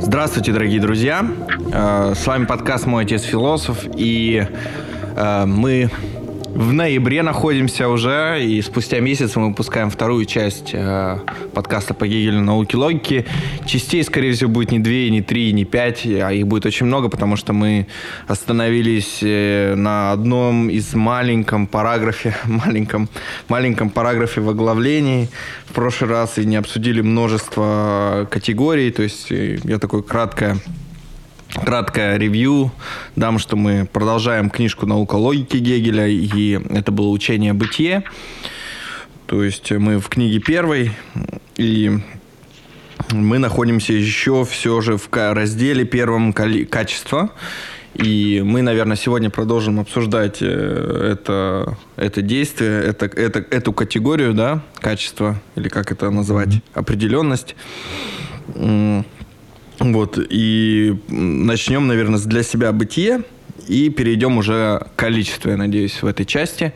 Здравствуйте, дорогие друзья. Э, с вами подкаст «Мой отец философ». И э, мы в ноябре находимся уже, и спустя месяц мы выпускаем вторую часть э, подкаста по Гегелю науки логики. Частей, скорее всего, будет не две, не три, не пять, а их будет очень много, потому что мы остановились э, на одном из маленьком параграфе, маленьком, маленьком параграфе в оглавлении в прошлый раз и не обсудили множество категорий, то есть э, я такое краткое краткое ревью. Дам, что мы продолжаем книжку «Наука логики» Гегеля, и это было учение бытие. То есть мы в книге первой, и мы находимся еще все же в разделе первом «Качество». И мы, наверное, сегодня продолжим обсуждать э, это, это действие, это, это, эту категорию, да, качество, или как это назвать, определенность. Вот, и начнем, наверное, для себя бытие, и перейдем уже к количеству, я надеюсь, в этой части.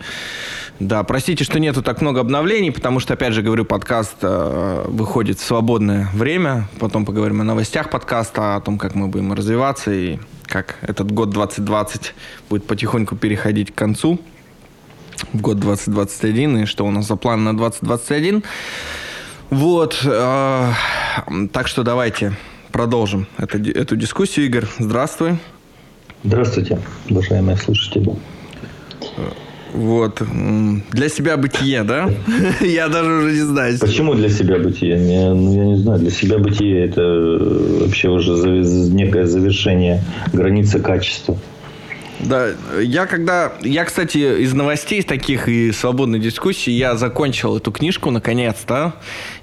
Да, простите, что нету так много обновлений, потому что, опять же, говорю, подкаст э, выходит в свободное время. Потом поговорим о новостях подкаста, о том, как мы будем развиваться и как этот год 2020 будет потихоньку переходить к концу. В год 2021 и что у нас за план на 2021. Вот, э, так что давайте продолжим это, эту дискуссию. Игорь, здравствуй. Здравствуйте, уважаемые слушатели. Вот. Для себя бытие, да? Я даже уже не знаю. Почему для себя бытие? Я, ну, я не знаю. Для себя бытие это вообще уже некое завершение границы качества. Да, я когда... Я, кстати, из новостей таких и свободной дискуссии, я закончил эту книжку наконец-то.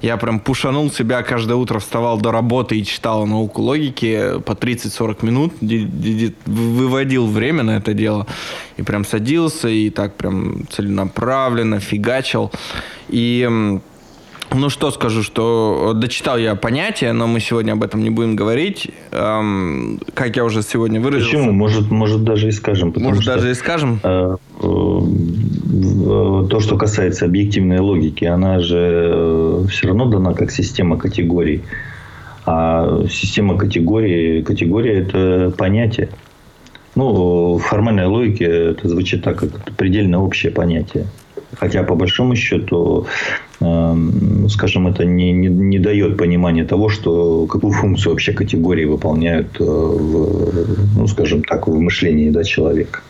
Я прям пушанул себя, каждое утро вставал до работы и читал науку логики по 30-40 минут, выводил время на это дело. И прям садился и так прям целенаправленно фигачил. И ну что скажу, что дочитал я понятие, но мы сегодня об этом не будем говорить. Эм, как я уже сегодня выразился. Почему? Может, может даже и скажем. Может что, даже и скажем. Э, э, то, что касается объективной логики, она же э, все равно дана как система категорий. А система категорий, категория это понятие. Ну, в формальной логике это звучит так, как предельно общее понятие. Хотя, по большому счету, скажем, это не, не, не дает понимания того, что какую функцию вообще категории выполняют, э, в, ну, скажем так, в мышлении да, человека.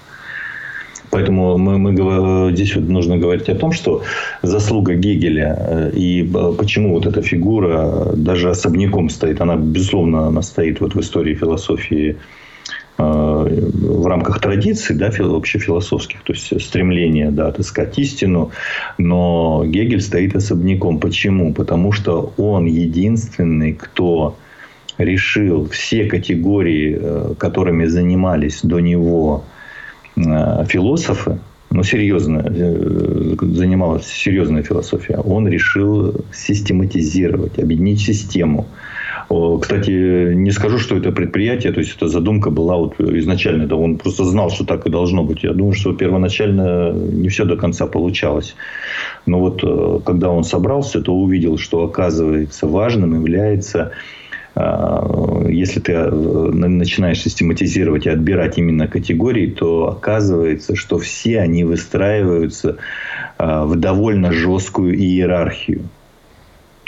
Поэтому мы, мы, здесь вот нужно говорить о том, что заслуга Гегеля э, и почему вот эта фигура даже особняком стоит, она, безусловно, она стоит вот в истории философии в рамках традиций, да, общефилософских, то есть стремление да, отыскать истину, но Гегель стоит особняком. Почему? Потому что он единственный, кто решил все категории, э, которыми занимались до него э, философы, ну, серьезно, э, занималась серьезная философия, он решил систематизировать, объединить систему – кстати, не скажу, что это предприятие, то есть эта задумка была вот изначально, да, он просто знал, что так и должно быть. Я думаю, что первоначально не все до конца получалось. Но вот э, когда он собрался, то увидел, что оказывается важным является э, если ты э, начинаешь систематизировать и отбирать именно категории, то оказывается, что все они выстраиваются в довольно жесткую иерархию.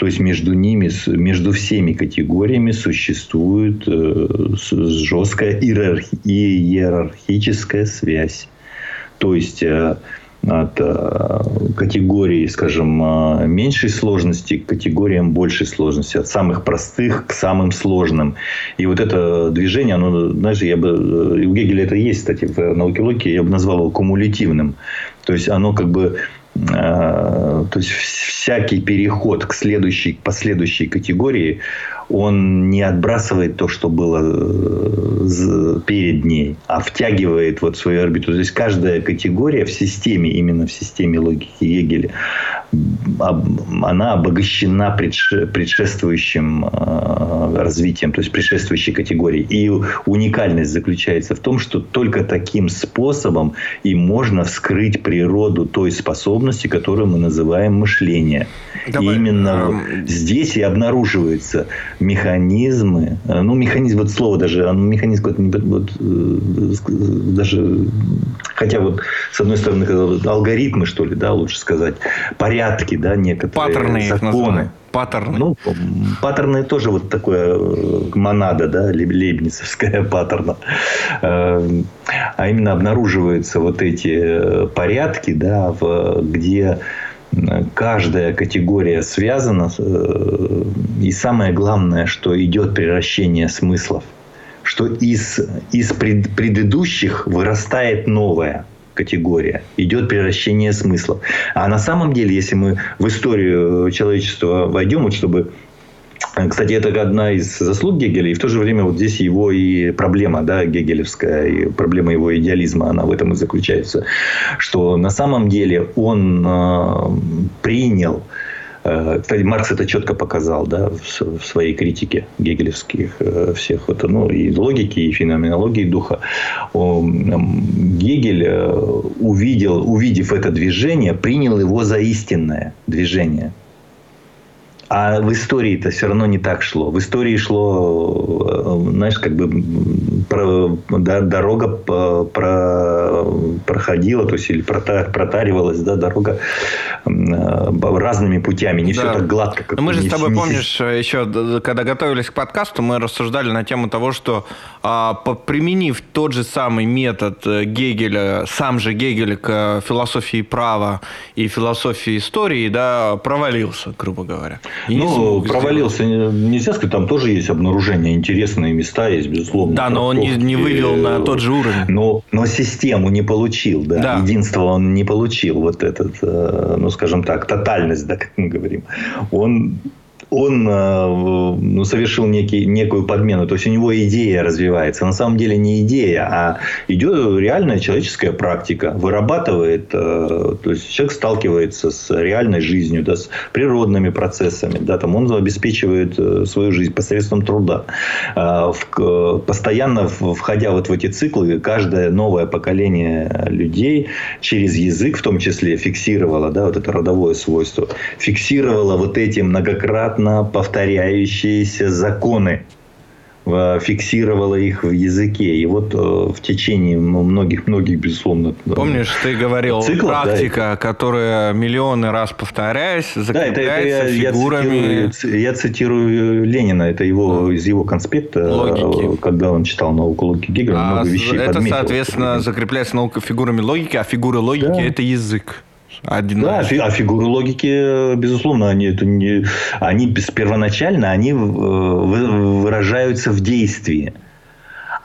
То есть между ними, между всеми категориями существует э, жесткая иерархи, иерархическая связь. То есть э, от э, категории, скажем, меньшей сложности к категориям большей сложности, от самых простых к самым сложным. И вот это движение, оно, знаешь, я бы, у Гегеля это есть, кстати, в науке логики, я бы назвал его кумулятивным. То есть оно как бы то есть всякий переход к следующей, к последующей категории, он не отбрасывает то, что было э, перед ней, а втягивает вот свою орбиту. То есть каждая категория в системе, именно в системе логики Егеля, она обогащена предшествующим э, развитием, то есть предшествующей категорией. И уникальность заключается в том, что только таким способом и можно вскрыть природу той способности, которую мы называем мышление. Давай, и именно э, здесь и обнаруживаются механизмы, э, ну, механизм, вот слово даже, механизм вот, вот, э, даже, хотя вот, с одной стороны, алгоритмы, что ли, да, лучше сказать, порядки, да, некоторые Паттерны законы. Паттерны. Ну, паттерны тоже вот такое монада, да, лейбницевская паттерна. А именно обнаруживаются вот эти порядки, да, в, где каждая категория связана. Э, и самое главное, что идет превращение смыслов. Что из, из пред, предыдущих вырастает новая категория. Идет превращение смыслов. А на самом деле, если мы в историю человечества войдем, вот чтобы кстати, это одна из заслуг Гегеля, и в то же время вот здесь его и проблема, да, гегелевская, и проблема его идеализма, она в этом и заключается, что на самом деле он э, принял э, кстати, Маркс это четко показал да, в, своей критике гегелевских э, всех вот, ну, и логики, и феноменологии духа. Гегель э, увидел, увидев это движение, принял его за истинное движение. А в истории это все равно не так шло. В истории шло, э, знаешь, как бы про, да, дорога про, проходила, то есть или протаривалась, да, дорога э, разными путями. Не да. все так гладко. Как мы же с тобой, не... помнишь, еще когда готовились к подкасту, мы рассуждали на тему того, что а, применив тот же самый метод э, Гегеля, сам же Гегель к философии права и философии истории, да, провалился, грубо говоря. И ну, провалился, сделать. нельзя сказать, там тоже есть обнаружения, интересные места есть, безусловно. Да, но он не, не вывел на тот же уровень. Но, но систему не получил, да. да. Единство он не получил, вот этот, э, ну, скажем так, тотальность, да, как мы говорим. Он он э, ну, совершил некий, некую подмену. То есть у него идея развивается. На самом деле не идея, а идет реальная человеческая практика. Вырабатывает, э, то есть человек сталкивается с реальной жизнью, да, с природными процессами. Да, там он обеспечивает э, свою жизнь посредством труда. Постоянно входя вот в эти циклы, каждое новое поколение людей через язык в том числе фиксировало да, вот это родовое свойство. Фиксировало вот эти многократно многократно повторяющиеся законы фиксировала их в языке. И вот э, в течение многих-многих, безусловно... Помнишь, ты говорил, циклов, практика, да, которая миллионы раз повторяясь, закрепляется да, это, это я, фигурами... Я цитирую, я цитирую Ленина, это его, из его конспекта, логики. когда он читал науку логики Гегеля, а много вещей Это, подметил. соответственно, закрепляется наука фигурами логики, а фигуры логики да. – это язык. Один да, а фигуры логики, безусловно, они, это не, они первоначально они э, выражаются в действии.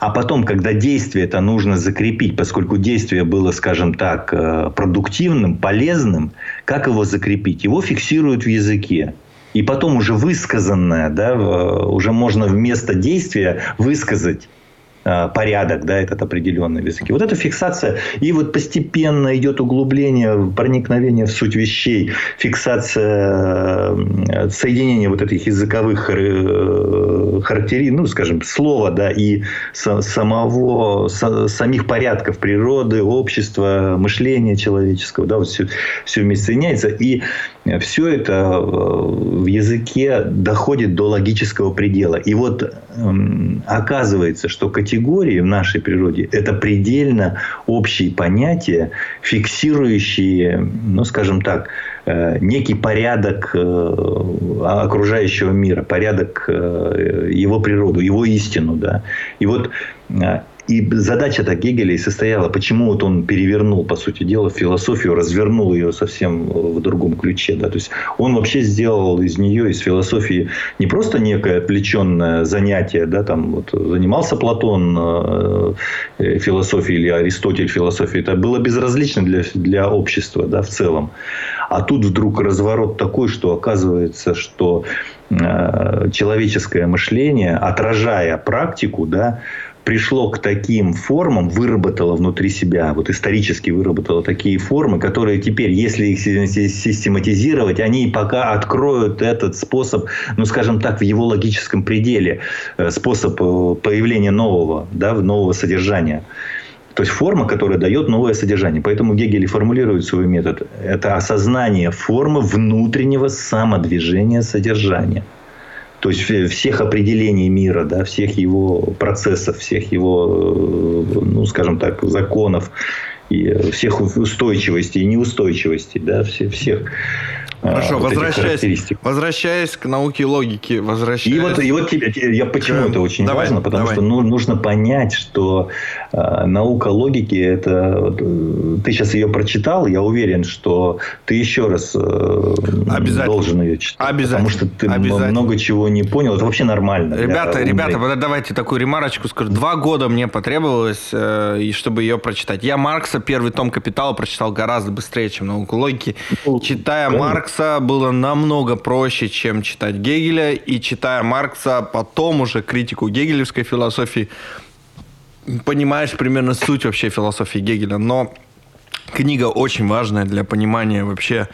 А потом, когда действие это нужно закрепить, поскольку действие было, скажем так, э, продуктивным, полезным, как его закрепить? Его фиксируют в языке. И потом уже высказанное, да, уже можно вместо действия высказать Э, порядок, да, этот определенный в языке. Вот эта фиксация, и вот постепенно идет углубление, проникновение в суть вещей, фиксация, э, соединение вот этих языковых э, характеристик, ну, скажем, слова, да, и самого, самих порядков природы, общества, мышления человеческого, да, вот все, все вместе соединяется, и все это в языке доходит до логического предела. И вот эм, оказывается, что категории в нашей природе – это предельно общие понятия, фиксирующие, ну, скажем так, э, некий порядок э, окружающего мира, порядок э, его природу, его истину. Да? И вот и задача-то Гегеля состояла, почему вот он перевернул, по сути дела, философию, развернул ее совсем в другом ключе. Да? То есть он вообще сделал из нее, из философии, не просто некое отвлеченное занятие, да, там вот занимался Платон э, э философией или Аристотель философией, это было безразлично для, для общества да, в целом. А тут вдруг разворот такой, что оказывается, что э, человеческое мышление, отражая практику, да, пришло к таким формам, выработало внутри себя, вот исторически выработало такие формы, которые теперь, если их систематизировать, они пока откроют этот способ, ну, скажем так, в его логическом пределе, э, способ э, появления нового, да, нового содержания. То есть форма, которая дает новое содержание. Поэтому Гегель формулирует свой метод. Это осознание формы внутреннего самодвижения содержания. То есть всех определений мира, да, всех его процессов, всех его, э, ну, скажем так, законов, и всех устойчивостей и неустойчивостей, да, всех, всех Хорошо, вот возвращаясь, возвращаясь к науке логики, возвращаясь... И вот, и вот тебе, я почему к... это очень давай, важно, потому давай. что ну, нужно понять, что э, наука логики это э, ты сейчас ее прочитал, я уверен, что ты еще раз э, должен ее читать, потому что ты много чего не понял, это вообще нормально. Ребята, ребята, давайте такую ремарочку скажу. Два года мне потребовалось, э, чтобы ее прочитать. Я Маркса первый том Капитала прочитал гораздо быстрее, чем науку логики, ну, читая Маркса Маркса было намного проще, чем читать Гегеля. И читая Маркса, потом уже критику гегелевской философии, понимаешь примерно суть вообще философии Гегеля. Но книга очень важная для понимания вообще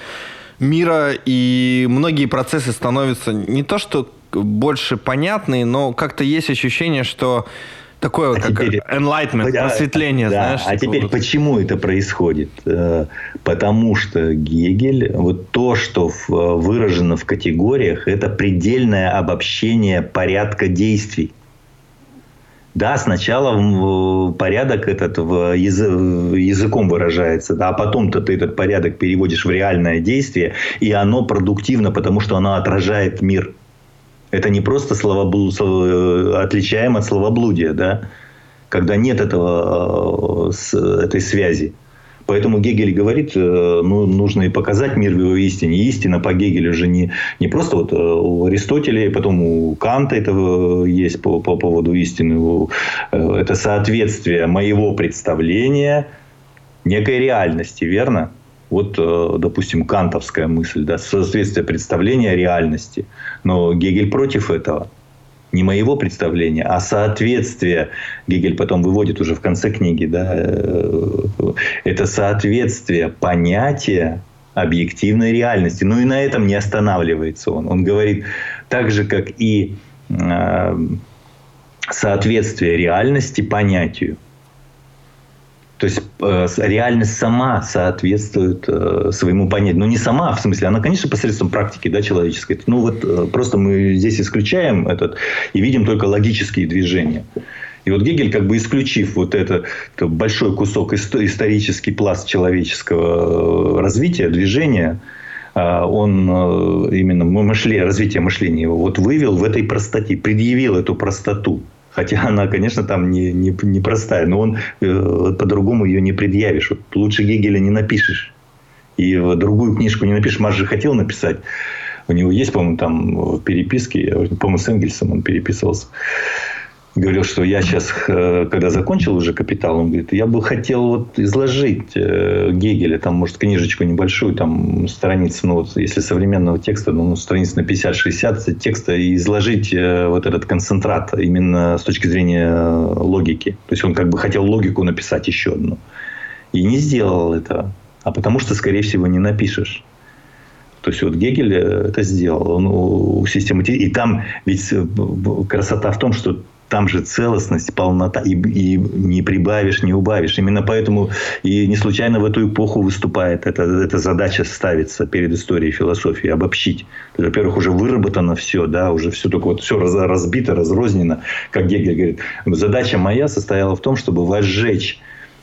мира, и многие процессы становятся не то что больше понятные, но как-то есть ощущение, что Такое вот, а как теперь, enlightenment, просветление, да, знаешь. А теперь вот. почему это происходит? Э, потому что Гегель, вот то, что выражено в категориях, это предельное обобщение порядка действий. Да, сначала порядок этот в языком выражается, да, а потом-то ты этот порядок переводишь в реальное действие, и оно продуктивно, потому что оно отражает мир. Это не просто словоблу... Э, отличаем от словоблудия, да? когда нет этого, э, этой связи. Поэтому Гегель говорит, э, ну, нужно и показать мир в его истине. истина по Гегелю же не, не просто вот у Аристотеля, потом у Канта это есть по, по поводу истины. Это соответствие моего представления некой реальности, верно? Вот, э, допустим, кантовская мысль, да, соответствие представления реальности. Но Гегель против этого. Не моего представления, а соответствие. Гегель потом выводит уже в конце книги, да, э, это соответствие понятия объективной реальности. Ну и на этом не останавливается он. Он говорит, так же, как и э, соответствие реальности понятию. То есть э, реальность сама соответствует э, своему понятию. Ну, не сама, в смысле, она, конечно, посредством практики да, человеческой. Ну, вот э, просто мы здесь исключаем этот и видим только логические движения. И вот Гегель, как бы исключив вот это, это большой кусок исторический пласт человеческого развития, движения, он именно мышление, развитие мышления его вот вывел в этой простоте, предъявил эту простоту. Хотя она, конечно, там не, не, не простая, но он э, по-другому ее не предъявишь. Вот лучше Гегеля не напишешь. И в другую книжку не напишешь. Марш же хотел написать. У него есть, по-моему, там в переписке, по-моему, с Энгельсом он переписывался говорил, что я сейчас, э, когда закончил уже «Капитал», он говорит, я бы хотел вот изложить э, Гегеля, там, может, книжечку небольшую, там, страницы, ну, вот, если современного текста, ну, страниц на 50-60 текста, и изложить э, вот этот концентрат именно с точки зрения логики. То есть, он как бы хотел логику написать еще одну. И не сделал этого. А потому что, скорее всего, не напишешь. То есть вот Гегель это сделал, он систематизировал. И там ведь красота в том, что там же целостность, полнота, и, и не прибавишь, не убавишь. Именно поэтому и не случайно в эту эпоху выступает эта, эта задача ставится перед историей философии, обобщить. Во-первых, уже выработано все, да, уже все только вот все раз, разбито, разрознено. Как Гегель говорит, задача моя состояла в том, чтобы возжечь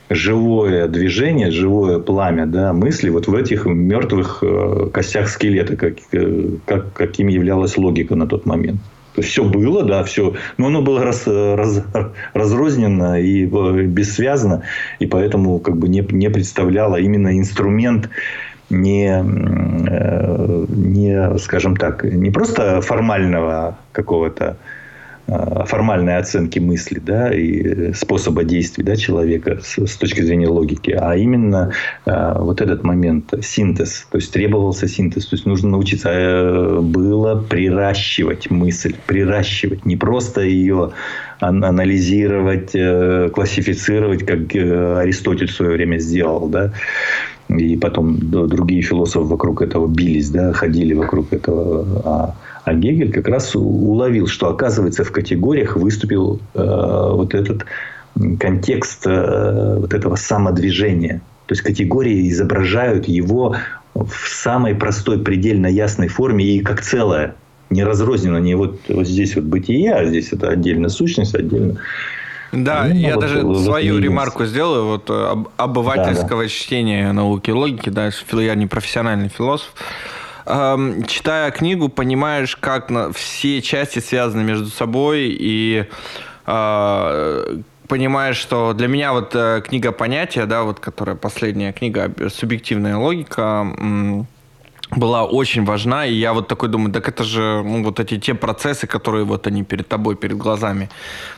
живое движение, живое пламя да, мысли вот в этих мертвых э, костях скелета, как, э, как, каким являлась логика на тот момент. То есть все было, да, все, но оно было раз, раз, разрознено и э, бессвязно, и поэтому как бы не, не представляло именно инструмент не, э, не, скажем так, не просто формального какого-то формальной оценки мысли да, и способа действий да, человека с, с точки зрения логики, а именно э, вот этот момент синтез. То есть требовался синтез. То есть нужно научиться э, было приращивать мысль, приращивать, не просто ее анализировать, э, классифицировать, как э, Аристотель в свое время сделал, да, и потом другие философы вокруг этого бились, да, ходили вокруг этого. А, а Гегель как раз уловил, что, оказывается, в категориях выступил э, вот этот контекст э, вот этого самодвижения. То есть категории изображают его в самой простой, предельно ясной форме и как целое. Не разрозненно, не вот, вот здесь вот бытие, а здесь это отдельно сущность, отдельно да, ну, я вот даже вот свою ремарку сделаю, вот э, об, обывательского да, да. чтения науки и логики, да, я не профессиональный философ. Эм, читая книгу, понимаешь, как на, все части связаны между собой и э, понимаешь, что для меня вот э, книга понятия, да, вот которая последняя книга «Субъективная логика», была очень важна, и я вот такой думаю, так это же ну, вот эти те процессы, которые вот они перед тобой, перед глазами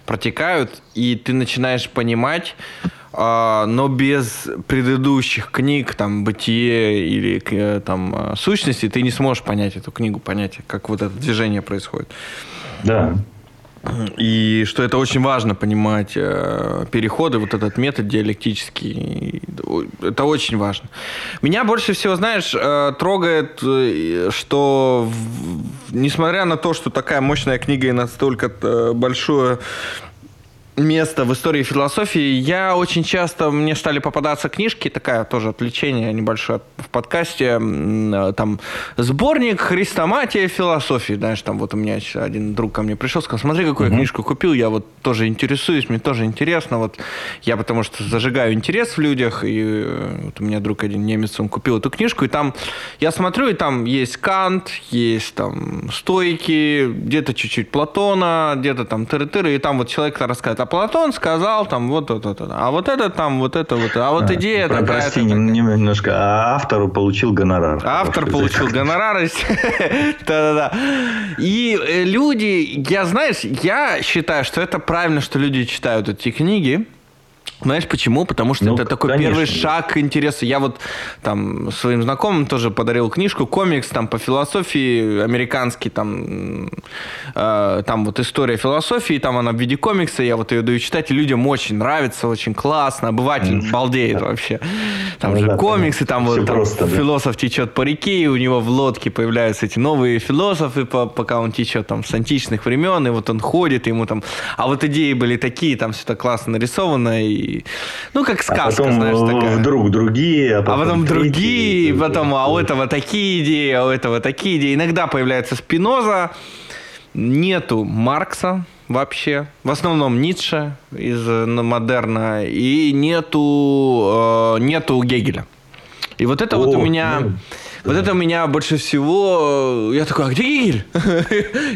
протекают, и ты начинаешь понимать, э, но без предыдущих книг, там, «Бытие» или э, там «Сущности» ты не сможешь понять эту книгу, понять, как вот это движение происходит. Да, и что это очень важно понимать э, переходы, вот этот метод диалектический, это очень важно. Меня больше всего, знаешь, э, трогает, э, что несмотря на то, что такая мощная книга и настолько большое место в истории философии. Я очень часто, мне стали попадаться книжки, такая тоже отвлечение небольшое в подкасте, там, сборник «Христоматия философии». Знаешь, там вот у меня один друг ко мне пришел, сказал, смотри, какую угу. книжку купил, я вот тоже интересуюсь, мне тоже интересно, вот я потому что зажигаю интерес в людях, и э, вот у меня друг один немец, он купил эту книжку, и там я смотрю, и там есть Кант, есть там стойки, где-то чуть-чуть Платона, где-то там тыры-тыры, и там вот человек рассказывает, а Платон сказал там вот это, вот, а вот это там, вот это вот, а вот идея Про, такая. Прости, немножко, а автор получил гонорар. Автор получил гонорар. Да-да-да. И э, люди, я, знаешь, я считаю, что это правильно, что люди читают эти книги, знаешь почему? Потому что ну, это такой конечно. первый шаг к интересу. Я вот там своим знакомым тоже подарил книжку, комикс там по философии, американский там, э, там вот история философии, там она в виде комикса, я вот ее даю читать, и людям очень нравится, очень классно, обыватель mm. балдеет да. вообще. Там ну, же да, комиксы, там вот там просто, философ да. течет по реке, и у него в лодке появляются эти новые философы, пока он течет там с античных времен, и вот он ходит, и ему там... А вот идеи были такие, там все так классно нарисовано, и ну, как а сказка, а потом знаешь, такая. вдруг другие, а потом, а потом другие, потом, а у этого такие идеи, а у этого такие идеи. Иногда появляется Спиноза, нету Маркса вообще, в основном Ницше из модерна, и нету, э, нету Гегеля. И вот это О, вот у меня... Ну вот это меня больше всего... Я такой, а где Гигель?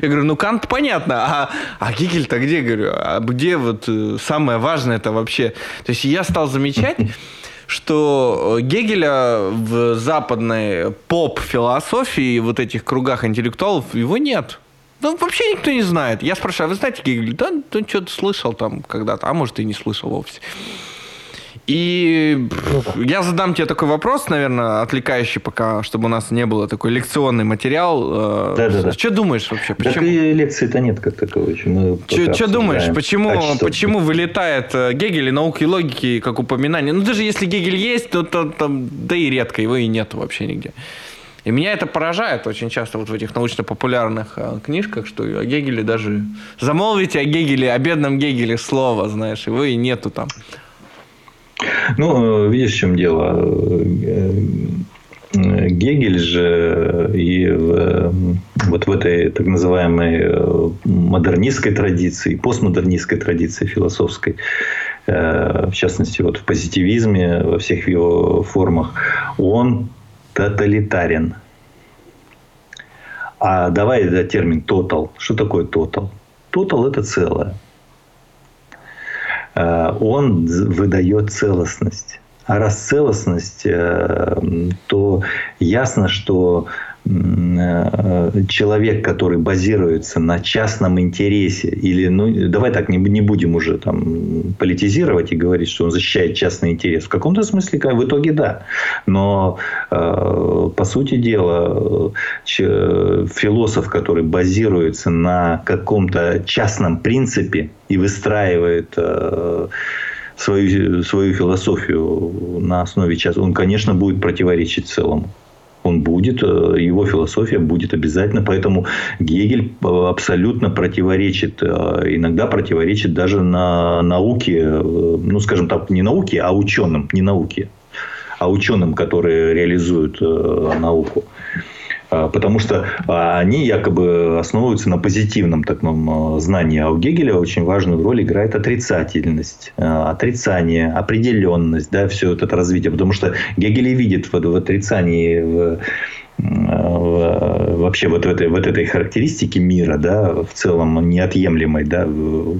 Я говорю, ну Кант понятно, а, а Гигель-то где? Говорю, а где вот э, самое важное это вообще? То есть я стал замечать, что Гегеля в западной поп-философии, вот этих кругах интеллектуалов, его нет. Ну, вообще никто не знает. Я спрашиваю, а вы знаете Гегеля? Да, ну, что-то слышал там когда-то, а может, и не слышал вовсе. И я задам тебе такой вопрос, наверное, отвлекающий пока, чтобы у нас не было такой лекционный материал. Да, да, да. Что думаешь вообще? Почему? Так и лекции-то нет как таковой. Что думаешь, почему, почему вылетает э, Гегель и науки и логики как упоминание? Ну, даже если Гегель есть, то, то там, да и редко, его и нет вообще нигде. И меня это поражает очень часто вот в этих научно-популярных э, книжках, что о Гегеле даже... Замолвите о Гегеле, о бедном Гегеле слово, знаешь, его и нету там. Ну, видишь, в чем дело. Гегель же и в, вот в этой так называемой модернистской традиции, постмодернистской традиции философской, в частности, вот в позитивизме во всех его формах, он тоталитарен. А давай это термин тотал. Что такое тотал? Тотал – это целое. Э, он выдает целостность. А раз целостность, э, то ясно, что человек, который базируется на частном интересе, или, ну, давай так, не, не будем уже там политизировать и говорить, что он защищает частный интерес. В каком-то смысле, в итоге, да. Но, э, по сути дела, философ, который базируется на каком-то частном принципе и выстраивает э, свою, свою философию на основе частного, он, конечно, будет противоречить целому он будет, э, его философия будет обязательно. Поэтому Гегель э, абсолютно противоречит, э, иногда противоречит даже на науке, ну, скажем так, не науке, а ученым, не науке, а ученым, которые реализуют науку. А, потому что а, они якобы основываются на позитивном таком а, знании. А у Гегеля очень важную роль играет отрицательность, отрицание, определенность, да, все это развитие. Потому что Гегель и видит в, в отрицании, в, вообще вот в этой, вот этой характеристике мира, да, в целом неотъемлемой, да,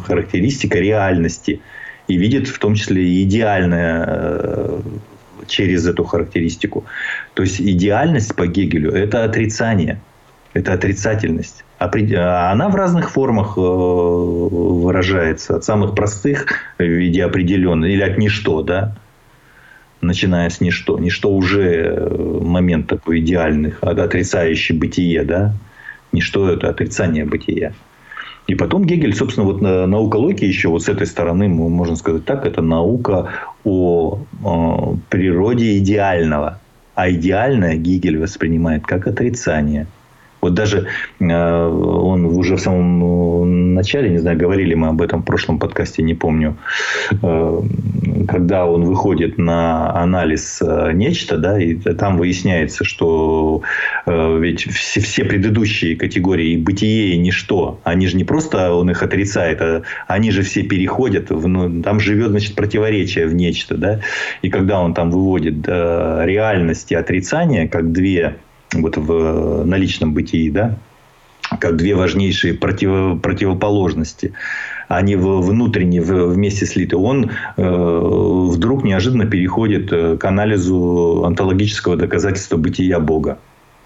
характеристика реальности. И видит в том числе идеальное через эту характеристику. То есть идеальность по Гегелю – это отрицание, это отрицательность. А она в разных формах э, выражается. От самых простых в виде определенной или от ничто, да, начиная с ничто. Ничто уже э, момент такой идеальный, отрицающий бытие, да. Ничто – это отрицание бытия. И потом Гегель, собственно, вот наука логики еще вот с этой стороны, можно сказать так, это наука о, о природе идеального. А идеальное Гегель воспринимает как отрицание – вот даже э, он уже в самом начале, не знаю, говорили мы об этом в прошлом подкасте, не помню, э, когда он выходит на анализ э, нечто, да, и там выясняется, что ведь все, все предыдущие категории бытие и ничто, они же не просто он их отрицает, а они же все переходят, в, ну, там живет, значит, противоречие в нечто, да, и когда он там выводит реальность и отрицание как две вот в наличном бытии, да, как две важнейшие против, противоположности. Они внутренне вместе слиты. Он э, вдруг неожиданно переходит э, к анализу онтологического доказательства бытия Бога.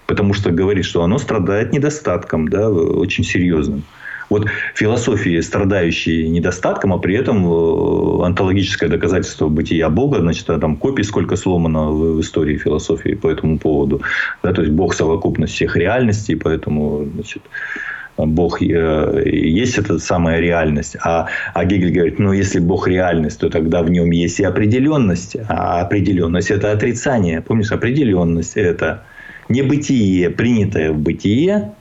Потому что говорит, что оно страдает недостатком, да, очень серьезным. Вот философии, страдающие недостатком, а при этом э, онтологическое доказательство бытия Бога, значит, а там копий сколько сломано в, истории философии по этому поводу. Да, то есть Бог совокупность всех реальностей, поэтому значит, Бог э, есть эта самая реальность. А, а Гегель говорит, ну, если Бог реальность, то тогда в нем есть и определенность. А определенность – это отрицание. Помнишь, определенность – это небытие, принятое в бытие,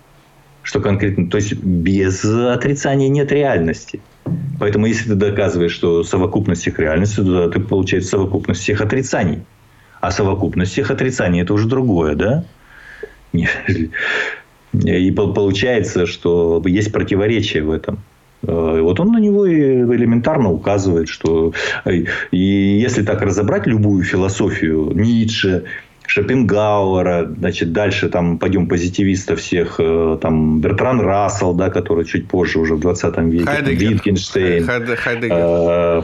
что конкретно? То есть без отрицания нет реальности. Поэтому если ты доказываешь, что совокупность всех реальностей, то ты получается совокупность всех отрицаний. А совокупность всех отрицаний это уже другое, да? И получается, что есть противоречие в этом. Э, вот он на него элементарно указывает, что э, и если так разобрать любую философию Ницше, Шопенгауэра, значит, дальше там пойдем позитивистов всех, э, там Бертран Рассел, да, который чуть позже, уже в 20 веке, Хайдегер. Витгенштейн, Хайдегер. Э,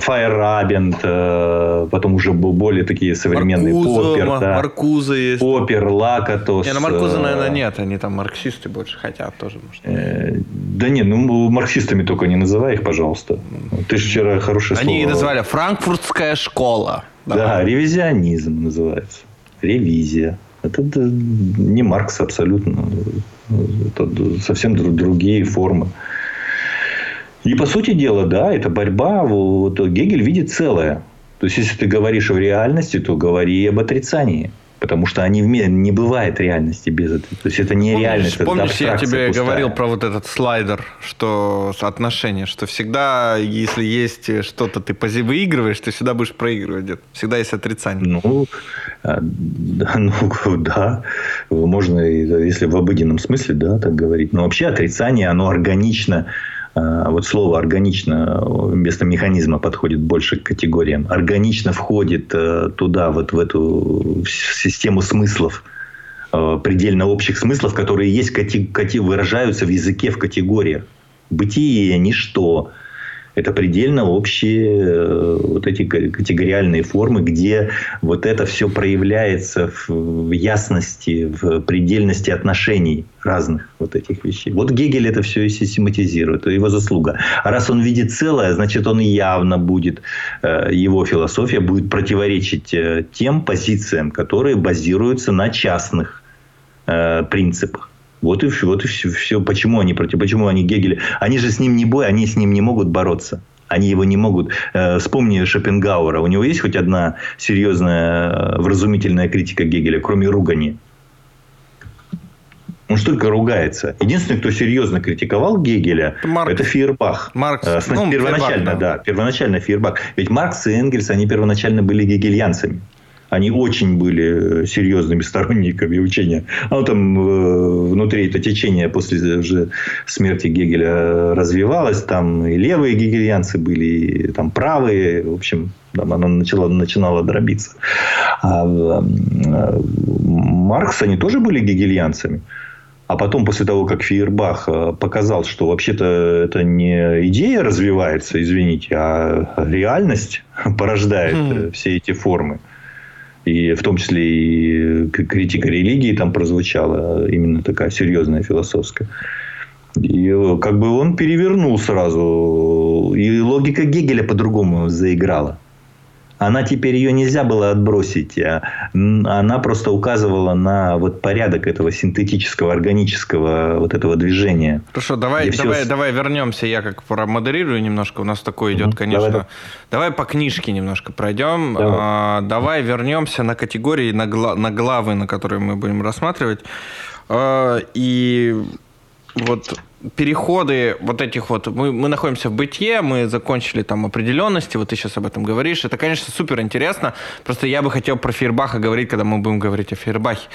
э, потом уже более такие современные Маркузо, Поппер, да, Маркуза есть. Поппер, Лакатос. Не, ну Маркуза, наверное, нет, они там марксисты больше хотят тоже. Может. Да не, ну марксистами только не называй их, пожалуйста. Ты же вчера хорошее они слово... Они называли франкфуртская школа. Да, ревизионизм называется ревизия. Это не Маркс абсолютно. Это совсем другие формы. И по сути дела, да, это борьба. Вот Гегель видит целое. То есть, если ты говоришь о реальности, то говори об отрицании. Потому что они в мире не бывает реальности без этого. То есть это не помнишь, реальность. Помнишь, это я тебе пустая. говорил про вот этот слайдер, что отношения, что всегда, если есть что-то, ты выигрываешь, ты всегда будешь проигрывать где-то. Всегда есть отрицание. Ну, а, да, ну, да. Можно, если в обыденном смысле, да, так говорить. Но вообще отрицание, оно органично вот слово органично вместо механизма подходит больше к категориям. Органично входит э, туда, вот в эту систему смыслов, э, предельно общих смыслов, которые есть, выражаются в языке в категориях. Бытие, ничто, Это предельно общие э, вот эти категориальные формы, где вот это все проявляется в ясности, в предельности отношений разных вот этих вещей. Вот Гегель это все и систематизирует, это его заслуга. А раз он видит целое, значит он явно будет, э, его философия будет противоречить э, тем позициям, которые базируются на частных принципах. Вот и все, вот и все, все. Почему они против, почему они Гегеля? Они же с ним не бой, они с ним не могут бороться. Они его не могут. Э, вспомни Шопенгауэра. У него есть хоть одна серьезная э, вразумительная критика Гегеля, кроме ругани? Он что только ругается. Единственный, кто серьезно критиковал Гегеля, Маркс. это Фейербах. Маркс. Э, ну, первоначально, Фейербах, да. да. Первоначально Фейербах. Ведь Маркс и Энгельс, они первоначально были гегельянцами. Они очень были серьезными сторонниками учения. А там э, внутри это течение после уже смерти Гегеля развивалось. Там и левые гегельянцы были, и там правые. В общем, там оно начало, начинало дробиться. А, а Маркс, они тоже были гегельянцами. А потом, после того, как Фейербах э, показал, что вообще-то это не идея развивается, извините, а реальность порождает mm. все эти формы и в том числе и критика религии там прозвучала, именно такая серьезная философская. И как бы он перевернул сразу. И логика Гегеля по-другому заиграла она теперь ее нельзя было отбросить. А, она просто указывала на вот порядок этого синтетического, органического вот этого движения. Хорошо, давай, давай, все... давай вернемся. Я как промодерирую немножко. У нас такое идет, конечно. Давай, давай по книжке немножко пройдем. Давай, а, давай вернемся на категории, на, гла- на главы, на которые мы будем рассматривать. А, и вот переходы вот этих вот, мы, мы находимся в бытие, мы закончили там определенности, вот ты сейчас об этом говоришь, это, конечно, супер интересно, просто я бы хотел про Фейербаха говорить, когда мы будем говорить о Фейербахе.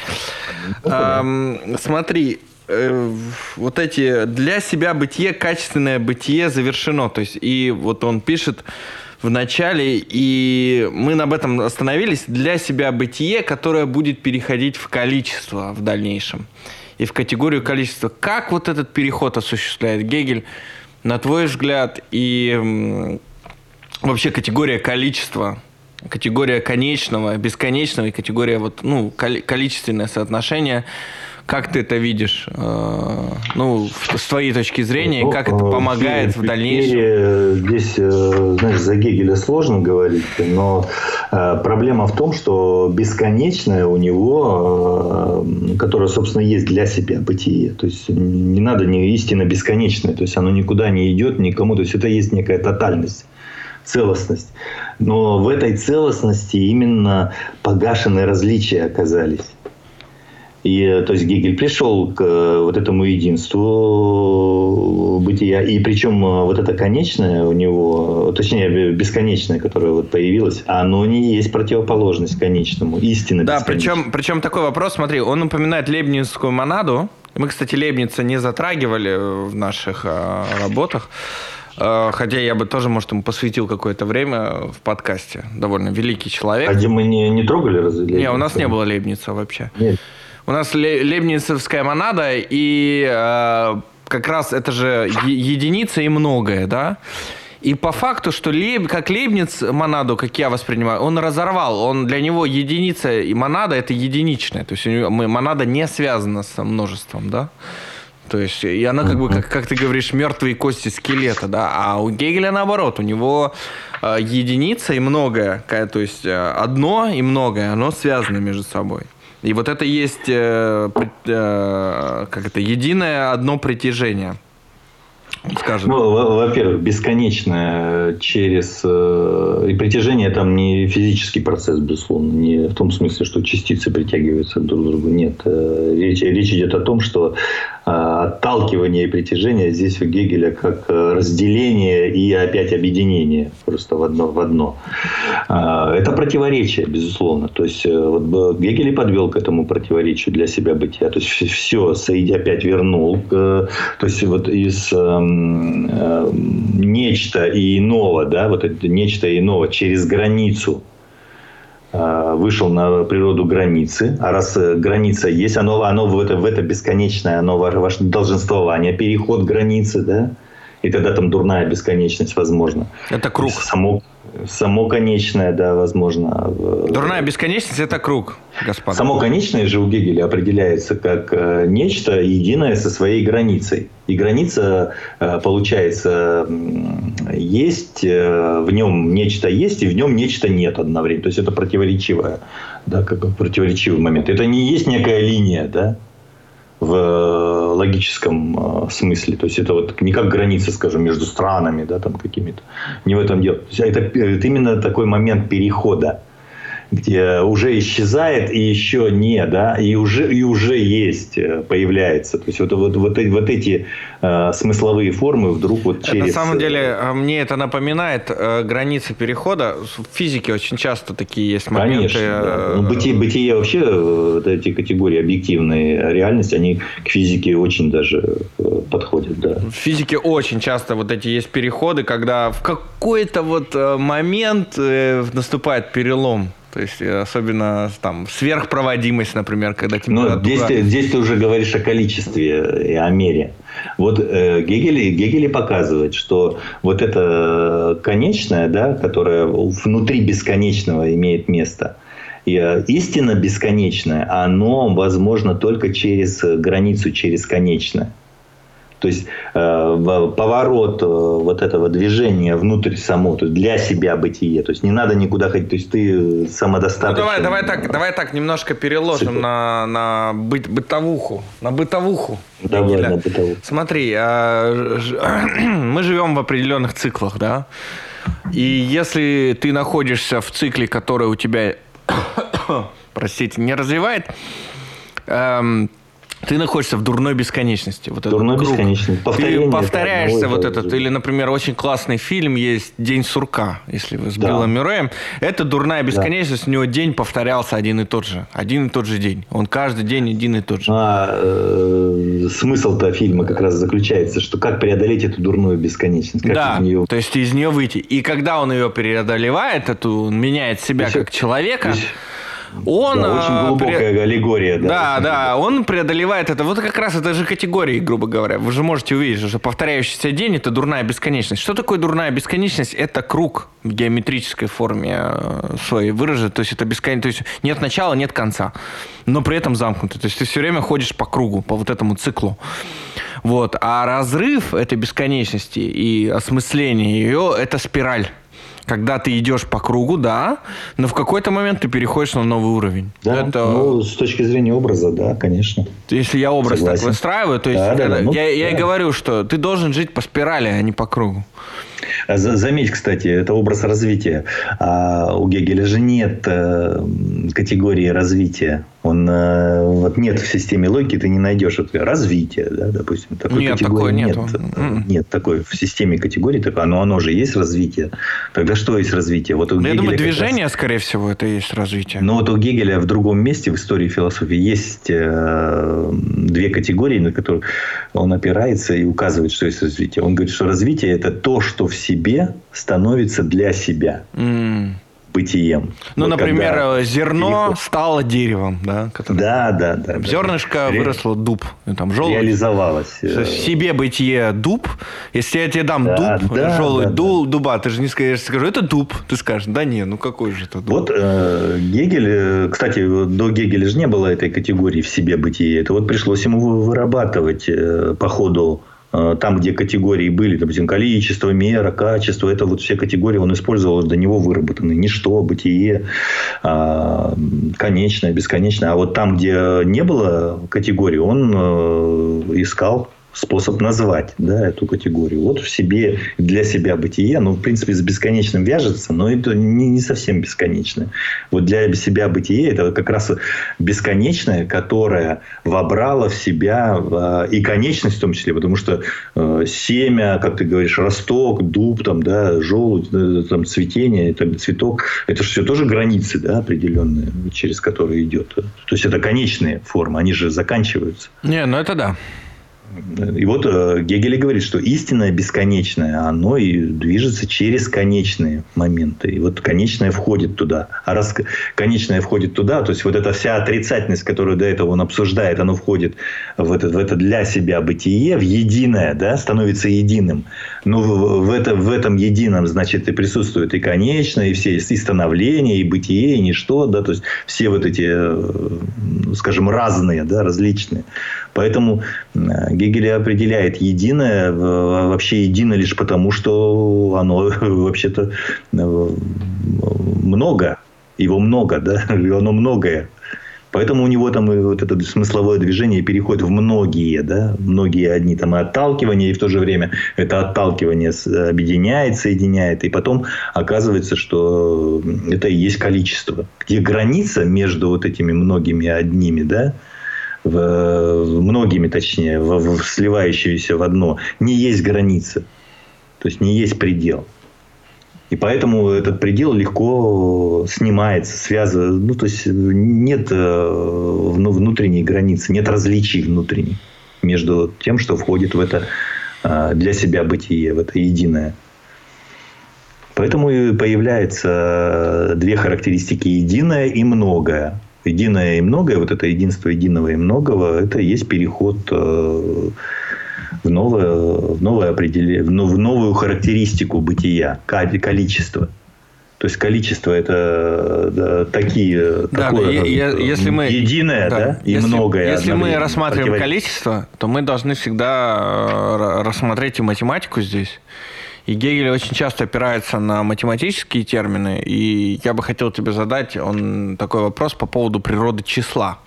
Эм, смотри, э, вот эти для себя бытие, качественное бытие завершено, то есть и вот он пишет в начале, и мы на этом остановились, для себя бытие, которое будет переходить в количество в дальнейшем и в категорию количества. Как вот этот переход осуществляет Гегель, на твой взгляд, и вообще категория количества, категория конечного, бесконечного и категория вот, ну, количественное соотношение – как ты это видишь? Э, ну, с твоей точки зрения, как это ну, помогает в дальнейшем? Здесь, э, знаешь, за Гегеля сложно говорить, но э, проблема в том, что бесконечное у него, которое, собственно, есть для себя бытие. То есть не надо не истинно бесконечное, то есть оно никуда не идет никому, то есть это есть некая тотальность целостность. Но в этой целостности именно погашенные различия оказались. И, то есть Гегель пришел к э, вот этому единству бытия. И причем э, вот это конечное у него, точнее бесконечное, которое вот появилось, оно не есть противоположность конечному, истинно Да, причем, причем такой вопрос, смотри, он упоминает лейбнинскую монаду. Мы, кстати, Лейбница не затрагивали в наших а, работах. Хотя я бы тоже, может, ему посвятил какое-то время в подкасте. Довольно великий человек. А где мы не, не трогали разве? Не, у нас не было Лейбница вообще. Нет. У нас лебницевская монада, и э, как раз это же единица и многое, да? И по факту, что Леб, как Лейбниц монаду, как я воспринимаю, он разорвал. Он для него единица и монада это единичная. То есть у него, монада не связана с множеством, да? То есть, и она как бы, как, как ты говоришь, мертвые кости скелета, да, а у Гегеля наоборот, у него э, единица и многое, то есть э, одно и многое, оно связано между собой. И вот это есть, э, э, как это, единое одно притяжение. Скажем. Ну, во-первых, бесконечное через... Э, и притяжение там не физический процесс, безусловно. Не в том смысле, что частицы притягиваются друг к другу. Нет. Э, речь, речь идет о том, что отталкивание и притяжение здесь у Гегеля как э, разделение и опять объединение просто в одно. В одно. Это противоречие, безусловно. То есть э, вот Гегель и подвел к этому противоречию для себя бытия. То есть все Саиди опять вернул. То есть вот из эм, нечто и иного, да, вот это нечто иного через границу Э, вышел на природу границы, а раз э, граница есть, оно, оно в, это, в это бесконечное, оно ваше долженствование, переход границы, да, и тогда там дурная бесконечность возможна. Это круг. Само, само конечное, да, возможно. Дурная бесконечность – это круг, господа. Само конечное же у Гегеля определяется как э, нечто единое со своей границей. И граница, э, получается, есть, э, в нем нечто есть, и в нем нечто нет одновременно. То есть, это противоречивое, да, как противоречивый момент. Это не есть некая линия, да, в э, логическом э, смысле. То есть это вот не как граница, скажем, между странами, да, там какими-то. Не в этом дело. То есть это, это именно такой момент перехода где уже исчезает и еще не, да, и уже, и уже есть, э, появляется. То есть вот, вот, вот, вот эти э, смысловые формы вдруг вот через... На самом деле, э, мне это напоминает э, границы перехода. В физике очень часто такие есть моменты. Конечно, да. ну, бытие, бытие вообще, э, вот эти категории объективной реальности, они к физике очень даже подходят, да. В физике очень часто вот эти есть переходы, когда в какой-то вот момент наступает перелом. То есть э, особенно там сверхпроводимость, например, когда ну, температура... Ну, здесь, ты, здесь ты уже говоришь о количестве и о мере. Вот э, Гегель, Гегель показывает, что вот это конечное, да, которое внутри бесконечного имеет место, и э, истина бесконечная, оно возможно только через границу, через конечное. То есть э, поворот э, вот этого движения внутрь само, то есть для себя бытие. То есть не надо никуда ходить, то есть ты самодостаточный. Ну, давай, давай так, давай так немножко переложим на, на быт, бытовуху, на бытовуху. Давай на бытовуху. Смотри, э, мы живем в определенных циклах, да? И если ты находишься в цикле, который у тебя, простите, не развивает, эм, ты находишься в дурной бесконечности. Вот дурной этот бесконечности. Ты повторяешься вот этот. Или, например, очень классный фильм есть «День сурка», если вы с да. Биллом Мюрреем. Это дурная бесконечность. Да. У него день повторялся один и тот же. Один и тот же день. Он каждый день один и тот же. А, э, смысл-то фильма как раз заключается, что как преодолеть эту дурную бесконечность. Как да, нее... то есть из нее выйти. И когда он ее преодолевает, эту, он меняет себя Еще... как человека... Еще он... Да, очень а, глубокая пре... аллегория. Да, да, да, он преодолевает это. Вот как раз это же категории, грубо говоря. Вы же можете увидеть, что повторяющийся день – это дурная бесконечность. Что такое дурная бесконечность? Это круг в геометрической форме э, своей выражен. То есть это бесконечность. То есть нет начала, нет конца. Но при этом замкнутый. То есть ты все время ходишь по кругу, по вот этому циклу. Вот. А разрыв этой бесконечности и осмысление ее – это спираль когда ты идешь по кругу, да, но в какой-то момент ты переходишь на новый уровень. Да, это... ну, с точки зрения образа, да, конечно. Если я образ Согласен. так выстраиваю, то есть да, да, да, ну, я, я да. и говорю, что ты должен жить по спирали, а не по кругу. А заметь, кстати, это образ развития. А у Гегеля же нет э, категории развития. Он э, вот нет в системе логики, ты не найдешь это развитие, да, допустим. Такой нет, такой нет. Нет, м-м. нет такой в системе категорий, такое, но оно же есть развитие. Тогда что есть развитие? Вот у ну, Я думаю, движение, раз... скорее всего, это и есть развитие. Но вот у Гегеля в другом месте в истории философии есть э, две категории, на которые он опирается и указывает, что есть развитие. Он говорит, что развитие это то, что в себе становится для себя. Mm бытием. Ну, вот например, когда... зерно переход... стало деревом, да? Которое... Да, да, да. Зернышко Ре... выросло дуб. Там желудь. Реализовалось. В э, себе бытие дуб. Если я тебе дам да, дуб, да, желудь, да, дуб, да. дуба, ты же не скажешь, скажу, это дуб. Ты скажешь, да не, ну какой же это дуб? Вот э, Гегель, э, кстати, до Гегеля же не было этой категории в себе бытие. Это вот пришлось ему вырабатывать э, по ходу Э, там, где категории были, допустим, количество, мера, качество, это вот все категории он использовал до него выработанные. Ничто, бытие, а, конечное, бесконечное. А вот там, где не было категории, он э, искал способ назвать да, эту категорию. Вот в себе, для себя бытие, ну, в принципе, с бесконечным вяжется, но это не, не совсем бесконечное. Вот для себя бытие это как раз бесконечное, которое вобрало в себя э, и конечность в том числе, потому что э, семя, как ты говоришь, росток, дуб, там, да, желудь, э, там, цветение, там, цветок, это же все тоже границы да, определенные, через которые идет. То есть это конечные формы, они же заканчиваются. Не, ну это да. И вот э, Гегель говорит, что истинное бесконечное, оно и движется через конечные моменты. И вот конечное входит туда. А раз конечное входит туда, то есть вот эта вся отрицательность, которую до этого он обсуждает, оно входит в это, в это для себя бытие, в единое, да, становится единым. Но в, в, это, в этом едином, значит, и присутствует и конечное, и все и становление, и бытие, и ничто, да, то есть все вот эти, э, скажем, разные, да, различные. Поэтому Гегель определяет единое, вообще едино лишь потому, что оно вообще-то э, много, его много, да, оно многое. Поэтому у него там вот это смысловое движение переходит в многие, да, многие одни там и отталкивания, и в то же время это отталкивание объединяет, соединяет, и потом оказывается, что это и есть количество. Где граница между вот этими многими одними, да, в, многими точнее, в, в сливающиеся в одно, не есть граница. То есть не есть предел. И поэтому этот предел легко снимается, связывается. Ну, то есть нет э, ну, внутренней границы, нет различий внутренних между тем, что входит в это э, для себя бытие, в это единое. Поэтому и появляются две характеристики единое и многое единое и многое, вот это единство единого и многого, это и есть переход э, в новое, в новое определение, в новую характеристику бытия, количество. То есть количество это да, такие да, такое, я, если мы единое, да, да и если, многое. Если мы рассматриваем количество, то мы должны всегда э, рассмотреть и математику здесь. И Гегель очень часто опирается на математические термины, и я бы хотел тебе задать он такой вопрос по поводу природы числа.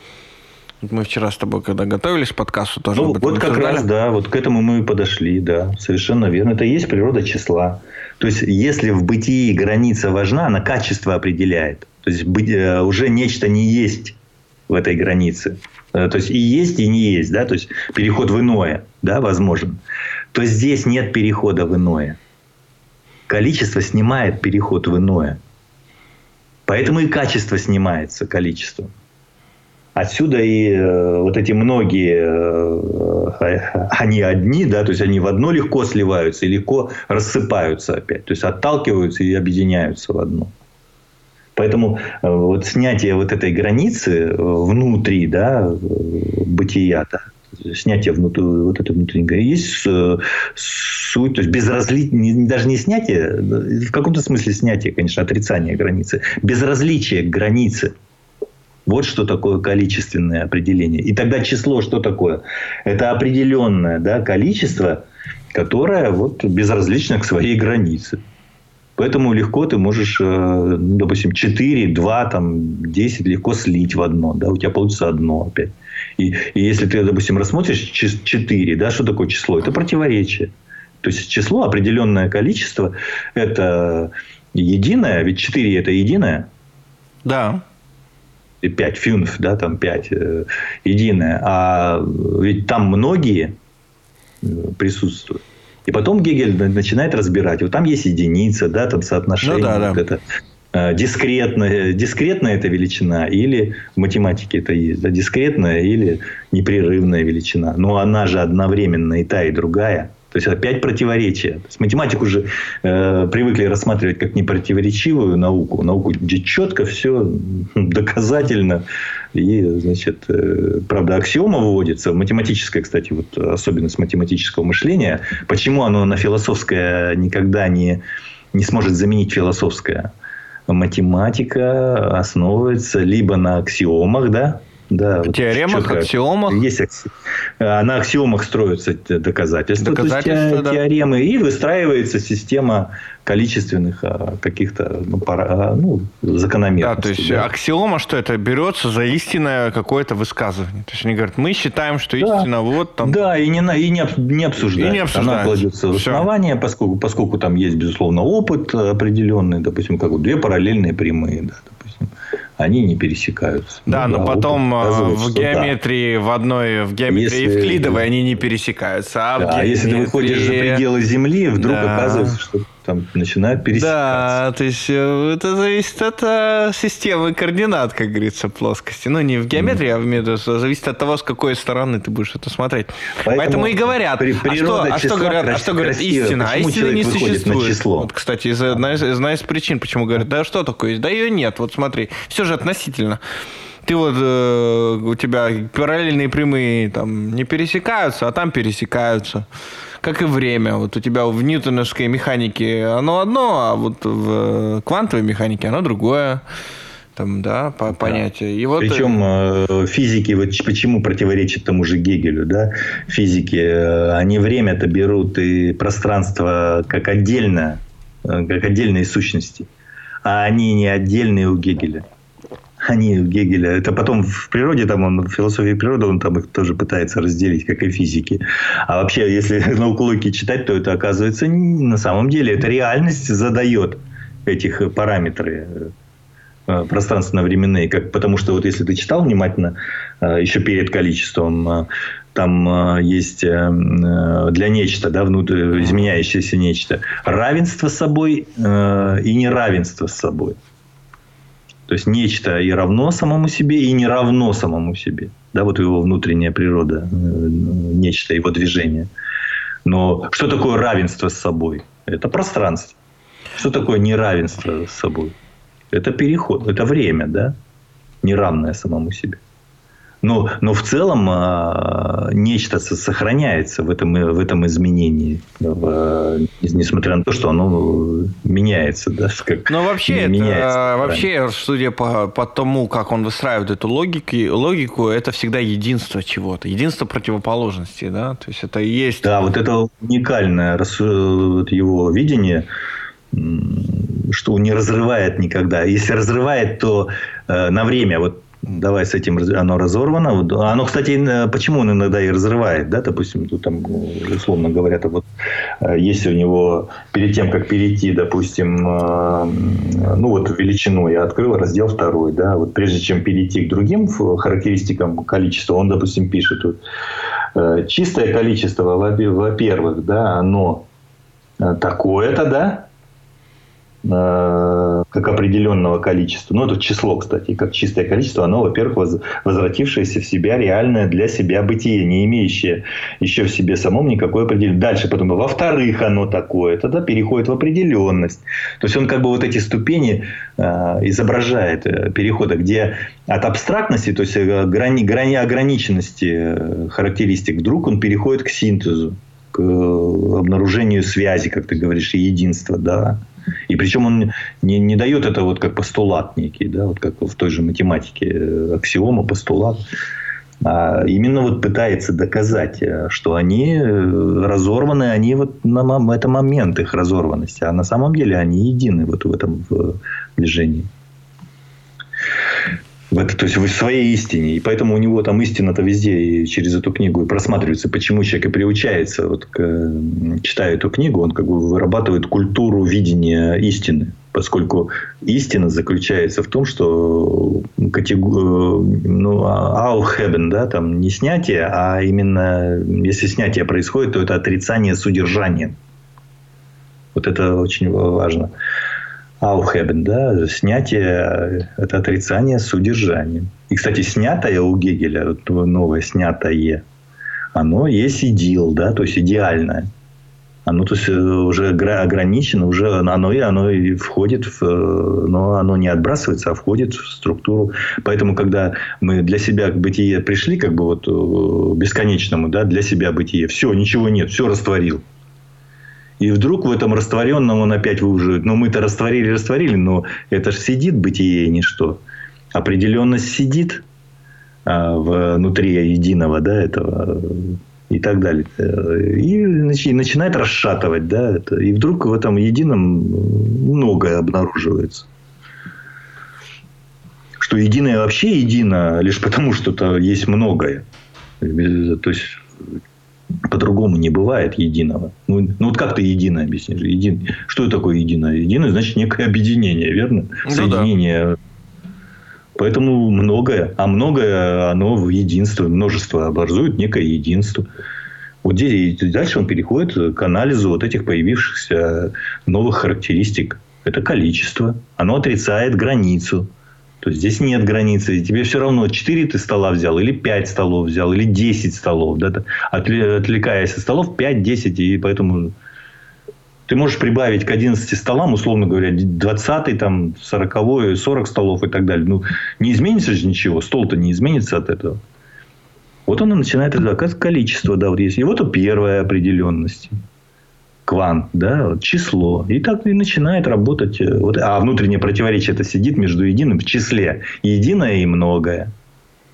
Мы вчера с тобой, когда готовились к подкасту, тоже ну, Вот как раз, да, вот к этому мы и подошли, да, совершенно верно. Это и есть природа числа. То есть, если в бытии граница важна, она качество определяет. То есть, быть, э, уже нечто не есть в этой границе. Э, то есть, и есть, и не есть, да, то есть, переход в иное, да, возможен. То здесь нет перехода в иное количество снимает переход в иное. Поэтому и качество снимается количеством. Отсюда и э, вот эти многие, э, они одни, да, то есть они в одно легко сливаются и легко рассыпаются опять. То есть отталкиваются и объединяются в одно. Поэтому э, вот снятие вот этой границы внутри да, бытия, да, снятие внутри, вот это внутреннего. Есть э, суть, то есть безразличие, даже не снятие, в каком-то смысле снятие, конечно, отрицание границы, безразличие к границе. Вот что такое количественное определение. И тогда число что такое? Это определенное да, количество, которое вот безразлично к своей границе. Поэтому легко ты можешь, э, ну, допустим, 4, 2, там, 10 легко слить в одно. Да? У тебя получится одно опять. И, и если ты, допустим, рассмотришь 4, да, что такое число? Это противоречие. То есть число, определенное количество, это единое, ведь 4 это единое. Да. И 5 фюнф, да, там 5 э, единое. А ведь там многие э, присутствуют. И потом Гегель начинает разбирать. Вот там есть единица, да, там соотношение. Ну, да, да. Вот это дискретная, дискретная это величина или в математике это есть, да, дискретная или непрерывная величина. Но она же одновременно и та, и другая. То есть опять противоречие. То есть математику уже э, привыкли рассматривать как непротиворечивую науку. Науку, где четко все доказательно. И, значит, э, правда, аксиома выводится. Математическая, кстати, вот особенность математического мышления. Почему оно на философское никогда не, не сможет заменить философское? Математика основывается либо на аксиомах, да, да, теоремах, аксиомах. Есть акси... А на аксиомах строятся доказательства, доказательства то есть, да. теоремы, и выстраивается система количественных а, каких-то ну, пара, ну, закономерностей. Да, то есть да. аксиома, что это берется за истинное какое-то высказывание. То есть они говорят, мы считаем, что да. истина вот там. Да, и не, и не, не обсуждается. И не обсуждается. Она кладется в основание, поскольку, поскольку там есть, безусловно, опыт определенный, допустим, как вот две параллельные прямые, да, допустим они не пересекаются. Да, ну, но потом э, в геометрии да. в одной, в геометрии если... Евклидовой они не пересекаются. А, да, геометрии... а если ты выходишь за пределы Земли, вдруг да. оказывается, что там начинают пересекаться. Да, то есть э, это зависит от э, системы координат, как говорится, плоскости. Ну, не в геометрии, а в методе. Зависит от того, с какой стороны ты будешь это смотреть. Поэтому, Поэтому и говорят, при, а, что, а что говорят, а что говорят истина? А истины не существует. число? Вот, кстати, из, одна, из, одна из причин, почему говорят, да что такое Да ее нет. Вот смотри, все же относительно ты вот э, у тебя параллельные прямые там не пересекаются, а там пересекаются как и время. Вот у тебя в ньютоновской механике оно одно, а вот в квантовой механике оно другое. Там, да, по понятие. И вот... Причем э, э, физики, вот почему противоречат тому же Гегелю, да, физики, э, они время-то берут и пространство как отдельно, как отдельные сущности, а они не отдельные у Гегеля они Гегеля. Это потом в природе, там он в философии природы, он там их тоже пытается разделить, как и физики. А вообще, если наукологи читать, то это оказывается на самом деле, это реальность задает этих параметры э, пространственно-временные, как, потому что вот если ты читал внимательно, э, еще перед количеством, э, там есть для нечто, да, внутрь, изменяющееся нечто, равенство с собой и неравенство с собой. То есть нечто и равно самому себе, и не равно самому себе. Да, вот его внутренняя природа, э, нечто, его движение. Но что такое равенство с собой? Это пространство. Что такое неравенство с собой? Это переход, это время, да? Неравное самому себе. Но, но в целом а, нечто сохраняется в этом, в этом изменении, в, несмотря на то, что оно меняется. Да, как Но вообще, это, меняется, вообще судя по, по тому, как он выстраивает эту логику, логику, это всегда единство чего-то, единство противоположностей. Да? То есть это и есть... Да, вот это уникальное его видение, что не разрывает никогда. Если разрывает, то э, на время. Вот давай с этим оно разорвано. Оно, кстати, почему он иногда и разрывает, да, допустим, тут там, условно говоря, то вот э, если у него перед тем, как перейти, допустим, э, ну вот величину я открыл, раздел второй, да, вот прежде чем перейти к другим характеристикам количества, он, допустим, пишет э, чистое количество, во-первых, да, оно такое-то, да, Э, как определенного количества. Ну, это число, кстати, как чистое количество, оно, во-первых, возвратившееся в себя реальное для себя бытие, не имеющее еще в себе самом никакой определенности. Дальше потом, во-вторых, оно такое, тогда переходит в определенность. То есть он как бы вот эти ступени э, изображает э, перехода, где от абстрактности, то есть э, грани, грани ограниченности характеристик, вдруг он переходит к синтезу, к обнаружению связи, как ты говоришь, и единства, да. И причем он не, не дает это вот как постулат некий, да, вот как в той же математике э, аксиома, постулат. А именно вот пытается доказать, э, что они э, разорваны, они вот на это момент их разорванности, а на самом деле они едины вот в этом движении в это, то есть в своей истине. И поэтому у него там истина-то везде и через эту книгу и просматривается, почему человек и приучается, вот, к, читая эту книгу, он как бы вырабатывает культуру видения истины. Поскольку истина заключается в том, что категор... ну, аухебен, да, там не снятие, а именно, если снятие происходит, то это отрицание содержания. Вот это очень важно. Aufheben, да, снятие – это отрицание с удержанием. И, кстати, снятое у Гегеля, новое снятое, оно есть идеал, да, то есть идеальное. Оно то есть, уже ограничено, уже оно, и оно и входит, в, но оно не отбрасывается, а входит в структуру. Поэтому, когда мы для себя к бытие пришли, как бы вот э, бесконечному, да, для себя бытие, все, ничего нет, все растворил. И вдруг в этом растворенном он опять выуживает. Ну, мы-то растворили, растворили, но это же сидит бытие и ничто. Определенность сидит а, внутри единого, да, этого и так далее. И начинает расшатывать, да, это. И вдруг в этом едином многое обнаруживается. Что единое вообще едино лишь потому, что то есть многое. То есть по-другому не бывает единого. Ну, ну вот как ты единое объяснишь? Един... Что такое единое? Единое значит некое объединение, верно? Ну, Соединение. Да. Поэтому многое, а многое оно в единство, множество образует некое единство. Вот здесь, и дальше он переходит к анализу вот этих появившихся новых характеристик. Это количество. Оно отрицает границу. То здесь нет границы. И тебе все равно 4 ты стола взял, или 5 столов взял, или 10 столов. Да? Отвлекаясь от столов, 5, 10. И поэтому ты можешь прибавить к 11 столам, условно говоря, 20 там, 40 40 столов и так далее. Ну, не изменится же ничего. Стол-то не изменится от этого. Вот он и начинает оказывать количество, да, вот есть. И вот у первая определенность. Квант, да, число. И так и начинает работать. Э, вот, а внутреннее противоречие это сидит между единым в числе. Единое и многое.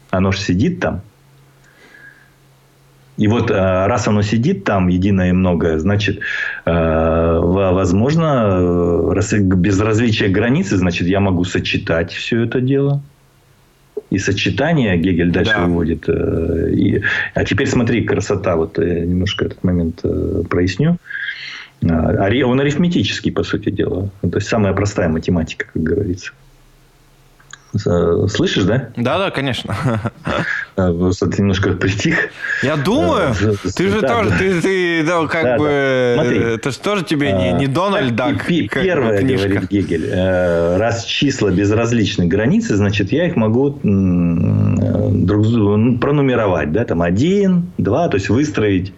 Оно же сидит там. И вот э, раз оно сидит там, единое и многое, значит, э, возможно, без различия границы, значит, я могу сочетать все это дело. И сочетание Гегель дальше да. выводит. Э, и, а теперь смотри, красота. Вот я немножко этот момент проясню. А, он арифметический, по сути дела. То есть, самая простая математика, как говорится. Слышишь, да? Да, да, конечно. А, просто ты немножко притих. Я думаю, а, ты же да, тоже, да. ты, ты да, как да, бы, да. Смотри, это же тоже тебе не, не Дональд Дак. Первое, книжка. говорит Гегель, э, раз числа безразличны границы, значит, я их могу друг ну, пронумеровать, да, там один, два, то есть выстроить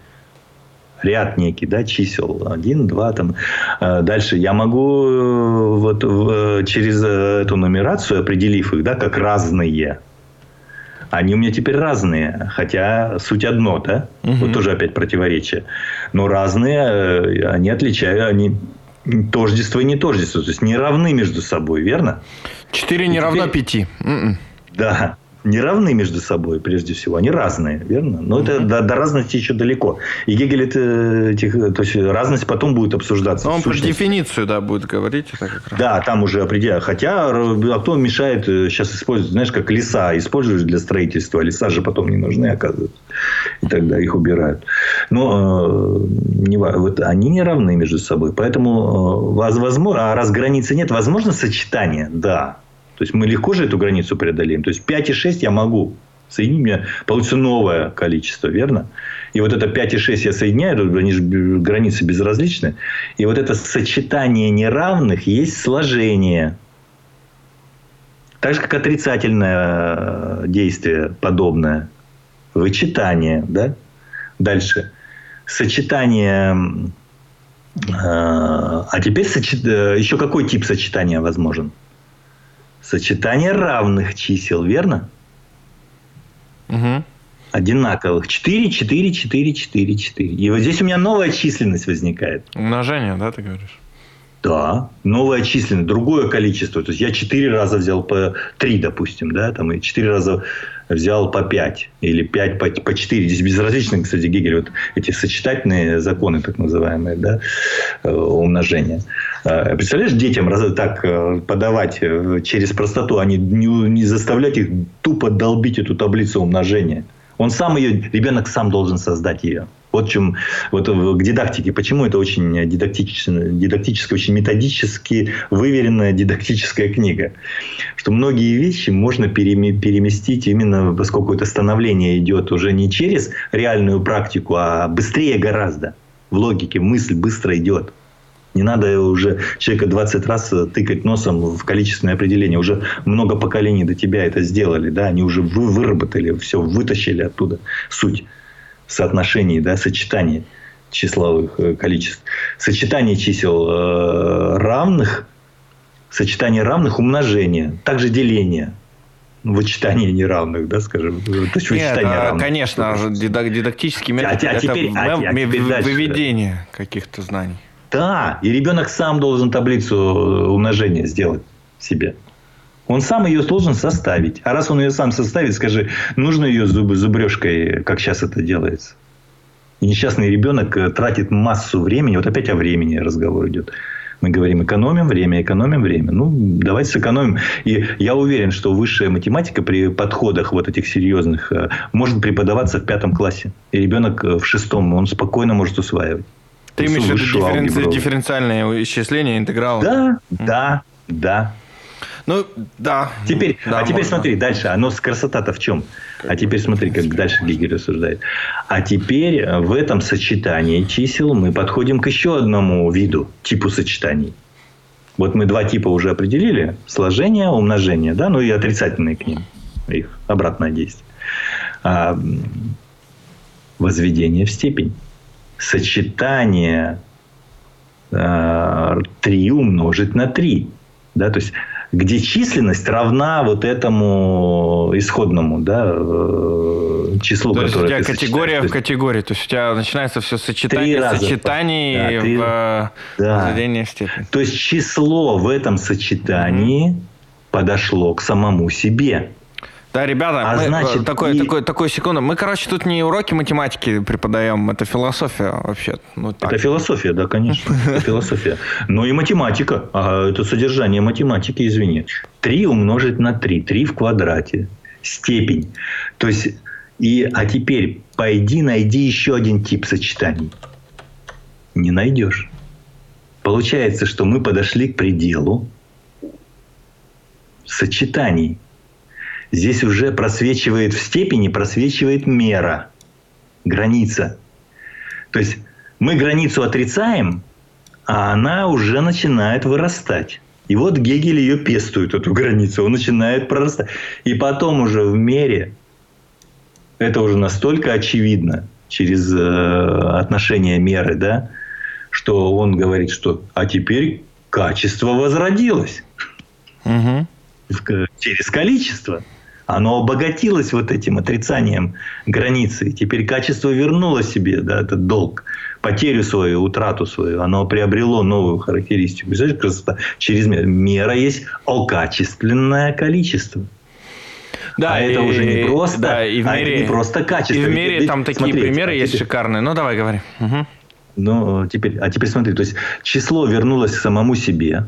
ряд некий, да, чисел, один, два, там. Э, дальше я могу э, вот через эту нумерацию, определив их, да, как разные, они у меня теперь разные, хотя суть одно, да? Угу. Вот тоже опять противоречие. Но разные, э, они отличают, они тождество и не тождество, то есть не равны между собой, верно? Четыре не равно пяти. М-м. Да не равны между собой, прежде всего. Они разные, верно? Но это до, до разности еще далеко. И Гегель это, этих, то есть разность потом будет обсуждаться. Но он про дефиницию, да, будет говорить. Это как раз. Да, там уже определяют. Хотя, а кто мешает э, сейчас использовать, знаешь, как леса используешь для строительства. Леса же потом не нужны, оказывается. И тогда их убирают. Но э, не, вот они не равны между собой. Поэтому, э, возможно, а раз границы нет, возможно сочетание, да. То есть мы легко же эту границу преодолеем. То есть 5,6 я могу соединить, у меня получится новое количество, верно? И вот это 5,6 я соединяю, они же границы безразличны. И вот это сочетание неравных есть сложение. Так же, как отрицательное э, действие подобное. Вычитание. Да? Дальше. Сочетание... Э, а теперь сочет... Э, еще какой тип сочетания возможен? Сочетание равных чисел, верно? Угу. Одинаковых. 4, 4, 4, 4, 4. И вот здесь у меня новая численность возникает. Умножение, да, ты говоришь? Да, новая численность, другое количество. То есть я 4 раза взял по 3, допустим, да, там, и 4 раза взял по 5 или 5 по, по 4. Здесь безразлично, кстати, Гегель, вот эти сочетательные законы, так называемые, да, э, умножения. А, представляешь, детям так э, подавать э, через простоту, а не, не заставлять их тупо долбить эту таблицу умножения. Он сам ее, ребенок сам должен создать ее. Вот чем, вот к дидактике. Почему это очень дидактическая, дидактическая, очень методически выверенная дидактическая книга. Что многие вещи можно переместить именно, поскольку это становление идет уже не через реальную практику, а быстрее гораздо. В логике мысль быстро идет. Не надо уже человека 20 раз тыкать носом в количественное определение. Уже много поколений до тебя это сделали. Да? Они уже вы выработали, все вытащили оттуда суть соотношений, да, сочетаний числовых э, количеств. Сочетание чисел э, равных, сочетание равных умножение, также деление вычитание неравных, да, скажем. То есть вычитание Нет, равных. конечно, дидактический метод. А, а теперь, это а, а теперь выведение дальше. каких-то знаний. Да, и ребенок сам должен таблицу э, умножения сделать себе. Он сам ее должен составить. А раз он ее сам составит, скажи, нужно ее зубы зубрежкой, как сейчас это делается. И несчастный ребенок э, тратит массу времени. Вот опять о времени разговор идет. Мы говорим, экономим время, экономим время. Ну, давайте сэкономим. И я уверен, что высшая математика при подходах вот этих серьезных э, может преподаваться в пятом классе. И ребенок э, в шестом, он спокойно может усваивать. Ты имеешь в виду дифференци... дифференциальное исчисление, интеграл? Да, да, да. Ну, да. Теперь, да, а теперь можно. смотри, дальше. Оно с красота-то в чем? А теперь смотри, как дальше Гегель рассуждает. А теперь в этом сочетании чисел мы подходим к еще одному виду, типу сочетаний. Вот мы два типа уже определили. Сложение, умножение, да, ну и отрицательные к ним. Их обратное действие. А, возведение в степень. Сочетание а, 3 умножить на 3. Да, то есть где численность равна вот этому исходному да, э, числу, То есть у тебя категория в категории. То есть у тебя начинается все сочетание сочетаний Да, три- в Да. возведение в степень. То есть число в этом сочетании подошло к самому себе. Да, ребята, А мы, значит, э, такой, и- такой, такой секунду. Мы, короче, тут не уроки математики преподаем, это философия вообще. Ну, так. Это философия, да, конечно. Это философия. Но и математика. Ага, это содержание математики, извини. 3 умножить на 3. 3 в квадрате. Степень. То есть, и, а теперь пойди найди еще один тип сочетаний. Не найдешь. Получается, что мы подошли к пределу сочетаний. Здесь уже просвечивает в степени, просвечивает мера, граница. То есть мы границу отрицаем, а она уже начинает вырастать. И вот Гегель ее пестует, эту границу, он начинает прорастать. И потом уже в мере, это уже настолько очевидно через э, отношение меры, да, что он говорит, что а теперь качество возродилось к- через количество. Оно обогатилось вот этим отрицанием границы. Теперь качество вернуло себе да, этот долг, потерю свою, утрату свою. Оно приобрело новую характеристику. Представляешь, красота? Через меру. Мера есть окачественное количество. Да, а это и- уже не просто, да, и в а мире, это не просто качество. И в мире ведь там такие смотри, примеры а есть шикарные. Ну, давай, говори. Мгм. Ну, теперь, а теперь смотри, то есть число вернулось к самому себе,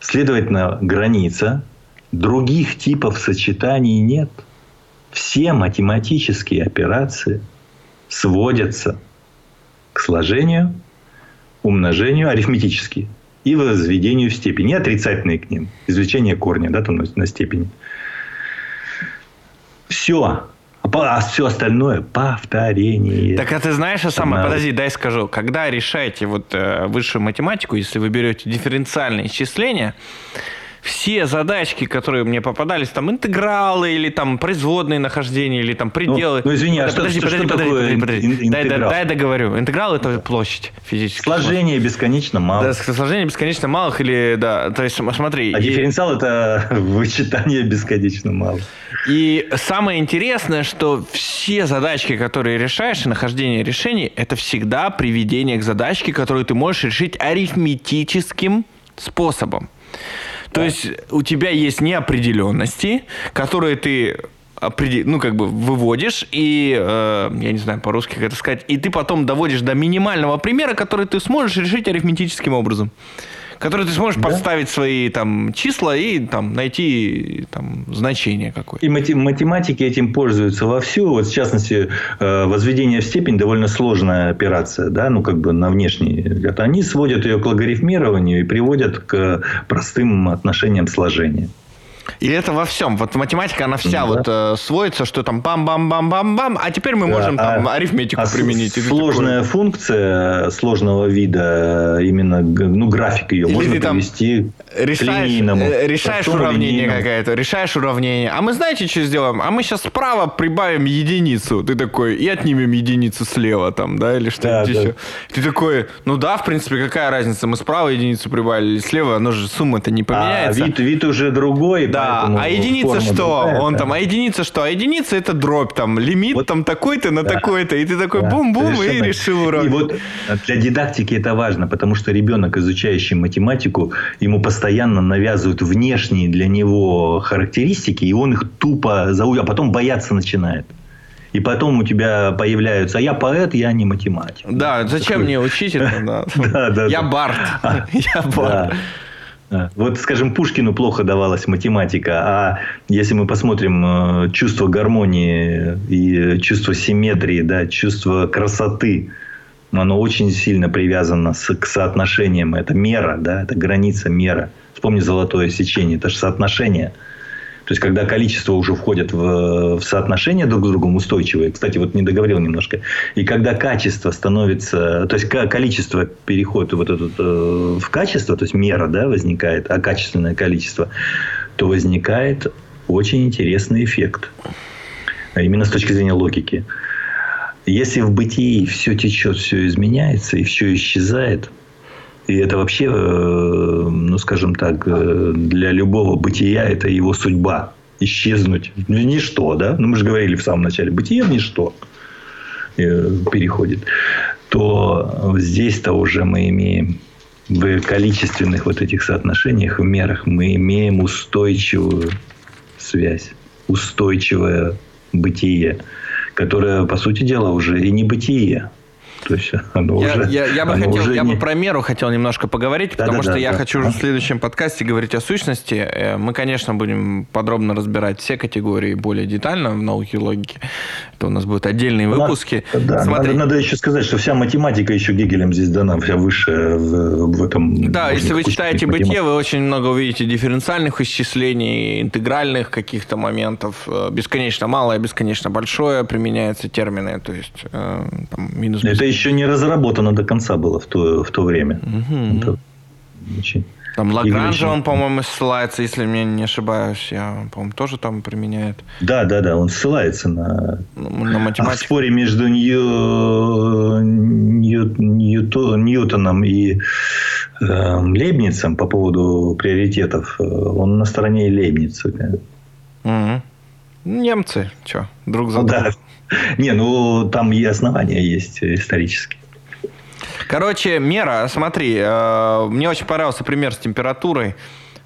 следовательно, граница, других типов сочетаний нет. Все математические операции сводятся к сложению, умножению арифметически и возведению в степень, и отрицательные к ним, извлечение корня да, там, на, степени. Все. А все остальное повторение. Так а ты знаешь, а самое, Надо. подожди, дай скажу. Когда решаете вот э, высшую математику, если вы берете дифференциальные исчисления, все задачки, которые мне попадались, там интегралы или там производные нахождения или там пределы. ну, извини, а Да, что- подожди, что- подожди, что подожди, такое подожди, подожди. Дай, дай, дай договорю. Интеграл это площадь физически. Сложение бесконечно мало. Да, сложение бесконечно малых или да, то есть см- смотри. А и- дифференциал это вычитание бесконечно мало. И самое интересное, что все задачки, которые решаешь, и нахождение решений, это всегда приведение к задачке, которую ты можешь решить арифметическим способом. То есть у тебя есть неопределенности, которые ты ну, как бы выводишь, и, э, я не знаю по-русски, как это сказать, и ты потом доводишь до минимального примера, который ты сможешь решить арифметическим образом. Который ты сможешь Да. подставить свои там числа и там найти там значение какое-то. И мати- математики этим пользуются вовсю. Вот, в частности, э, возведение в степень довольно сложная операция, да, ну, как бы на внешний взгляд. Они сводят ее к логарифмированию и приводят к простым отношениям сложения. И это во всем. Вот математика, она вся Да. вот э, сводится, что там бам-бам-бам-бам-бам, а теперь мы можем Да, там а- арифметику а применить. Сложная функция сложного вида, именно г- ну, график ее, Или можно там привести решаешь, к линейному. э, решаешь простому уравнение какое-то, решаешь уравнение. А мы знаете, что сделаем? А мы сейчас справа прибавим единицу. Ты такой, и отнимем единицу слева там, да, или что-нибудь Да, да. еще. Ты такой, ну да, в принципе, какая разница? Мы справа единицу прибавили или слева, оно же сумма-то не А поменяется. вид, вид уже другой. Да, а единица что? другая, Он да. там, а единица что? А единица это дробь, там, лимит Вот. там такой-то на Да. такой-то. И ты такой Да, бум-бум и решил уравнение. И вот для дидактики это важно, потому что ребенок, изучающий математику, ему постоянно навязывают внешние для него характеристики, и он их тупо зау... а потом бояться начинает. И потом у тебя появляются, а я поэт, я не математик. Да, зачем Такой- мне учить это? Да. Да, да, Я да. Барт. Я Да. Да. Вот, скажем, Пушкину плохо давалась математика, а если мы посмотрим э, чувство гармонии и чувство симметрии, да, чувство красоты оно очень сильно привязано с, к соотношениям. Это мера, да, это граница мера. Вспомни золотое сечение, это же соотношение. То есть, когда количество уже входит в, в соотношение друг с другом устойчивое, кстати, вот не договорил немножко, и когда качество становится, то есть, количество переходит вот этот, э, в качество, то есть, мера да, возникает, а качественное количество, то возникает очень интересный эффект. А именно с точки зрения логики. Если в бытии все течет, все изменяется и все исчезает, и это вообще, э, ну, скажем так, э, для любого бытия это его судьба. Исчезнуть в ничто, да? Ну, мы же говорили в самом начале, бытие в ничто э, переходит. То здесь-то уже мы имеем в количественных вот этих соотношениях, в мерах, мы имеем устойчивую связь, устойчивое бытие которое, по сути дела, уже и не бытие. То есть оно я, уже, я, я бы хотел, я не... бы про меру хотел немножко поговорить, да, потому да, что да, я да, хочу да. в следующем подкасте говорить о сущности. Э, мы, конечно, будем подробно разбирать все категории более детально в науке логики. Это у нас будут отдельные выпуски. Да, Смотри. надо, надо еще сказать, что вся математика еще Гегелем здесь дана, вся высшая в, в этом. Да, если вы читаете бытие, вы очень много увидите дифференциальных исчислений, интегральных каких-то моментов. Э, бесконечно малое, бесконечно большое применяются термины. То есть э, там, минус. Это еще не разработано до конца было в то, в то время. Угу. Это очень... Там Лагранжа он, по-моему, ссылается, если меня не ошибаюсь. Я, по-моему, тоже там применяет. Да, да, да. Он ссылается на, ну, на математику. А в споре между Нью... Нью... Нью... Ньютоном и э, Лейбницем по поводу приоритетов. Э, он на стороне Лейбница. Угу. Немцы, что, друг за другом. Да. Не, ну там и основания есть исторические. Короче, мера, смотри, э, мне очень понравился пример с температурой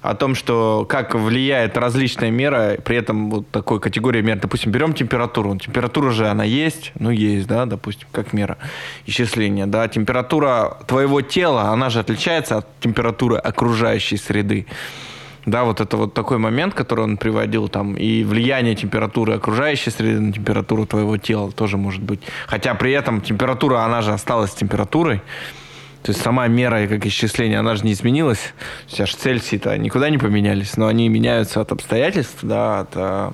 о том, что как влияет различная мера, при этом вот такой категории мер. Допустим, берем температуру. Температура же она есть, ну есть, да, допустим, как мера исчисления, да. Температура твоего тела, она же отличается от температуры окружающей среды. Да, вот это вот такой момент, который он приводил там, и влияние температуры окружающей среды на температуру твоего тела тоже может быть. Хотя при этом температура, она же осталась температурой. То есть сама мера как исчисление, она же не изменилась. Сейчас Цельсий-то никуда не поменялись, но они меняются от обстоятельств, да, от, а,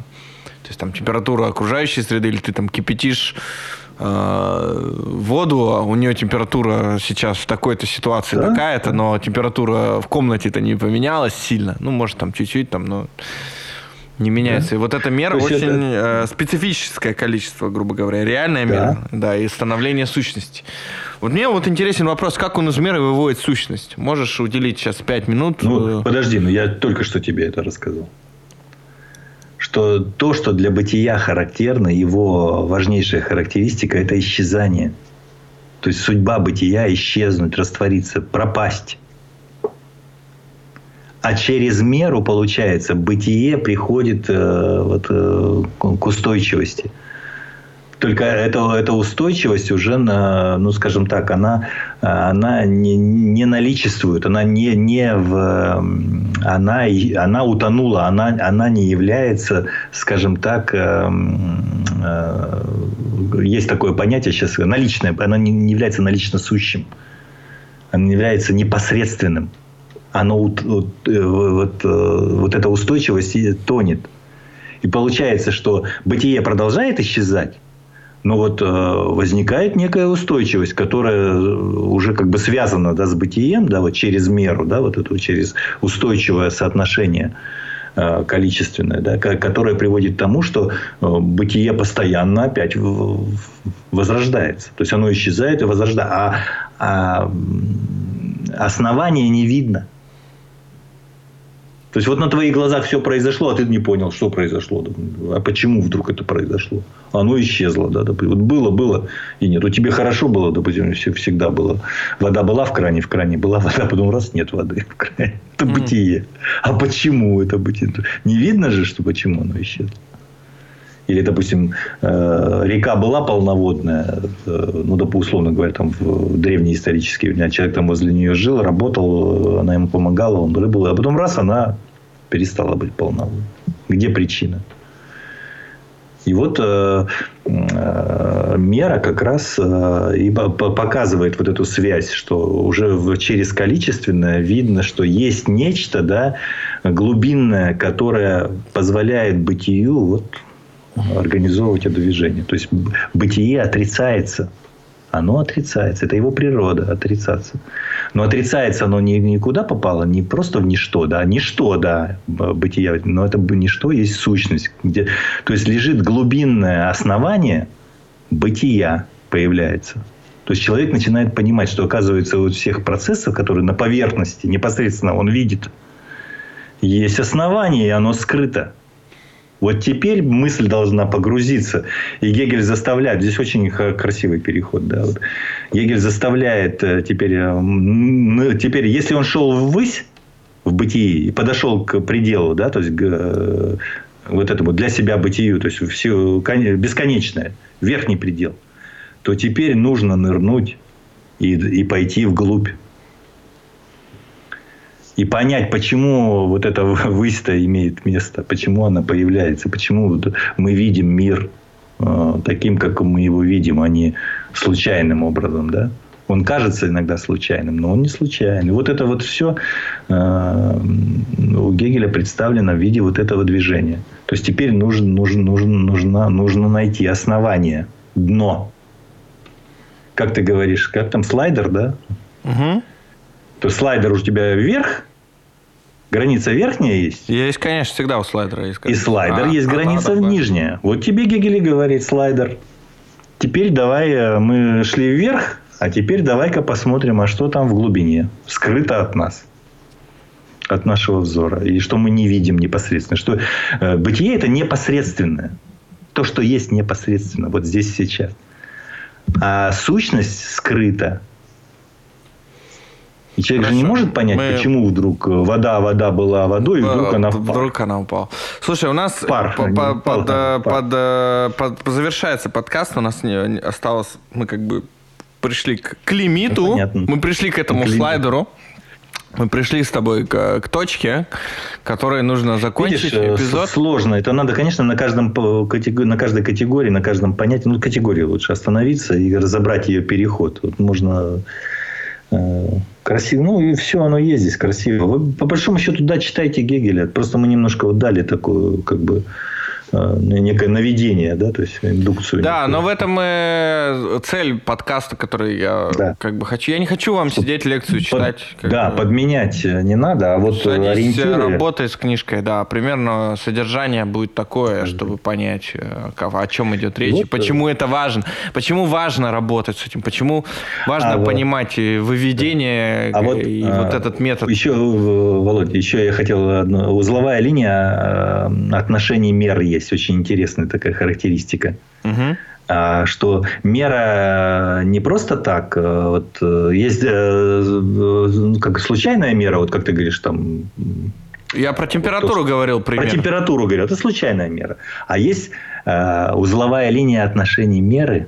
то есть там температура окружающей среды, или ты там кипятишь Э, воду, а у нее температура сейчас в такой-то ситуации да? такая-то, но температура в комнате-то не поменялась сильно. Ну, может, там чуть-чуть, там, но не меняется. Да. И вот эта мера очень это... э, специфическое количество, грубо говоря, реальная да. мера, да, и становление сущности. Вот мне вот интересен вопрос, как он из меры выводит сущность? Можешь уделить сейчас пять минут? Ну, подожди, ну я только что тебе это рассказал что то, что для бытия характерно, его важнейшая характеристика – это исчезание. То есть судьба бытия – исчезнуть, раствориться, пропасть. А через меру, получается, бытие приходит э, вот, э, к устойчивости – только эта, эта устойчивость уже, на, ну, скажем так, она, она не, не наличествует, она не, не в, она, она утонула, она, она не является, скажем так, э, э, есть такое понятие сейчас, наличное, она не является налично сущим, она не является непосредственным. Оно, вот, э, вот, вот эта устойчивость тонет. И получается, что бытие продолжает исчезать, но вот э, возникает некая устойчивость, которая уже как бы связана да, с бытием, да, вот через меру, да, вот это через устойчивое соотношение э, количественное, да, которое приводит к тому, что э, бытие постоянно опять возрождается. То есть оно исчезает и возрождается. А, а основания не видно. То есть вот на твоих глазах все произошло, а ты не понял, что произошло. А почему вдруг это произошло? Оно исчезло, да, допустим. Вот было, было и нет. У тебя хорошо было, допустим, все всегда было. Вода была в кране, в кране была вода, потом раз нет воды в кране. Это бытие. А почему это бытие? Не видно же, что почему оно исчезло. Или, допустим, э, река была полноводная, э, ну, допустим, условно говоря, там в древние исторические времена человек там возле нее жил, работал, она ему помогала, он рыбу, а потом раз она перестала быть полноводной. Где причина? И вот э, э, мера как раз э, и показывает вот эту связь, что уже через количественное видно, что есть нечто да, глубинное, которое позволяет бытию вот, организовывать это движение. То есть бытие отрицается оно отрицается. Это его природа отрицаться. Но отрицается оно не, никуда попало, не просто в ничто, да, ничто, да, бытия, но это ничто есть сущность. Где, то есть лежит глубинное основание бытия появляется. То есть человек начинает понимать, что оказывается у всех процессов, которые на поверхности непосредственно он видит, есть основание, и оно скрыто. Вот теперь мысль должна погрузиться. И Гегель заставляет, здесь очень красивый переход, да, вот. Гегель заставляет э, теперь, э, теперь, если он шел ввысь, в бытии и подошел к пределу, да, то есть к, э, вот этому для себя бытию, то есть все бесконечное, верхний предел, то теперь нужно нырнуть и, и пойти вглубь и понять, почему вот эта высь имеет место, почему она появляется, почему мы видим мир э, таким, как мы его видим, а не случайным образом, да? Он кажется иногда случайным, но он не случайный. Вот это вот все э, у Гегеля представлено в виде вот этого движения. То есть теперь нужно, нужно, нужно, нужно, нужно найти основание, дно. Как ты говоришь, как там слайдер, да? Угу. То слайдер у тебя вверх, граница верхняя есть. Есть, конечно, всегда у слайдера есть. И слайдер а, есть а, граница а, да, да, нижняя. Вот тебе Гегели говорит слайдер. Теперь давай э, мы шли вверх, а теперь давай-ка посмотрим, а что там в глубине, скрыто от нас от нашего взора. И что мы не видим непосредственно. Что э, бытие это непосредственное. То, что есть непосредственно. Вот здесь сейчас. А сущность скрыта. И человек Хорошо. же не может понять, Мы... почему вдруг вода, вода была водой, и вдруг она впала. Вдруг она упала. Слушай, у нас пар, по, по, под, пар. под, под, под, завершается подкаст, у нас не, осталось, мы как бы пришли к, к лимиту, ну, мы пришли к этому к слайдеру. Мы пришли с тобой к, к точке, которой нужно закончить Видишь, э, эпизод. Сложно. Это надо, конечно, на, каждом, на каждой категории, на каждом понятии, ну, категории лучше остановиться и разобрать ее переход. Вот можно Э, красиво. Ну, и все оно есть здесь красиво. Вы, по большому счету, да, читайте Гегеля. Просто мы немножко вот дали такую, как бы, Э, некое наведение, да, то есть индукцию. Да, некую. но в этом и цель подкаста, который я да. как бы хочу. Я не хочу вам сидеть лекцию читать. Под, да, бы. подменять не надо, а вот Садись, ориентиры... работай с книжкой, да, примерно содержание будет такое, mm-hmm. чтобы понять, э, о чем идет речь, вот, почему это важно, почему важно работать с этим, почему важно а понимать вот, выведение а вот, и а, вот этот метод. Еще, Володя, еще я хотел узловая линия отношений мер есть очень интересная такая характеристика. Угу что мера не просто так. А вот э, есть э, как случайная мера, вот как ты говоришь, там. Я про температуру то, говорил примерно. Про температуру говорил. Это случайная мера. А есть э, узловая линия отношений меры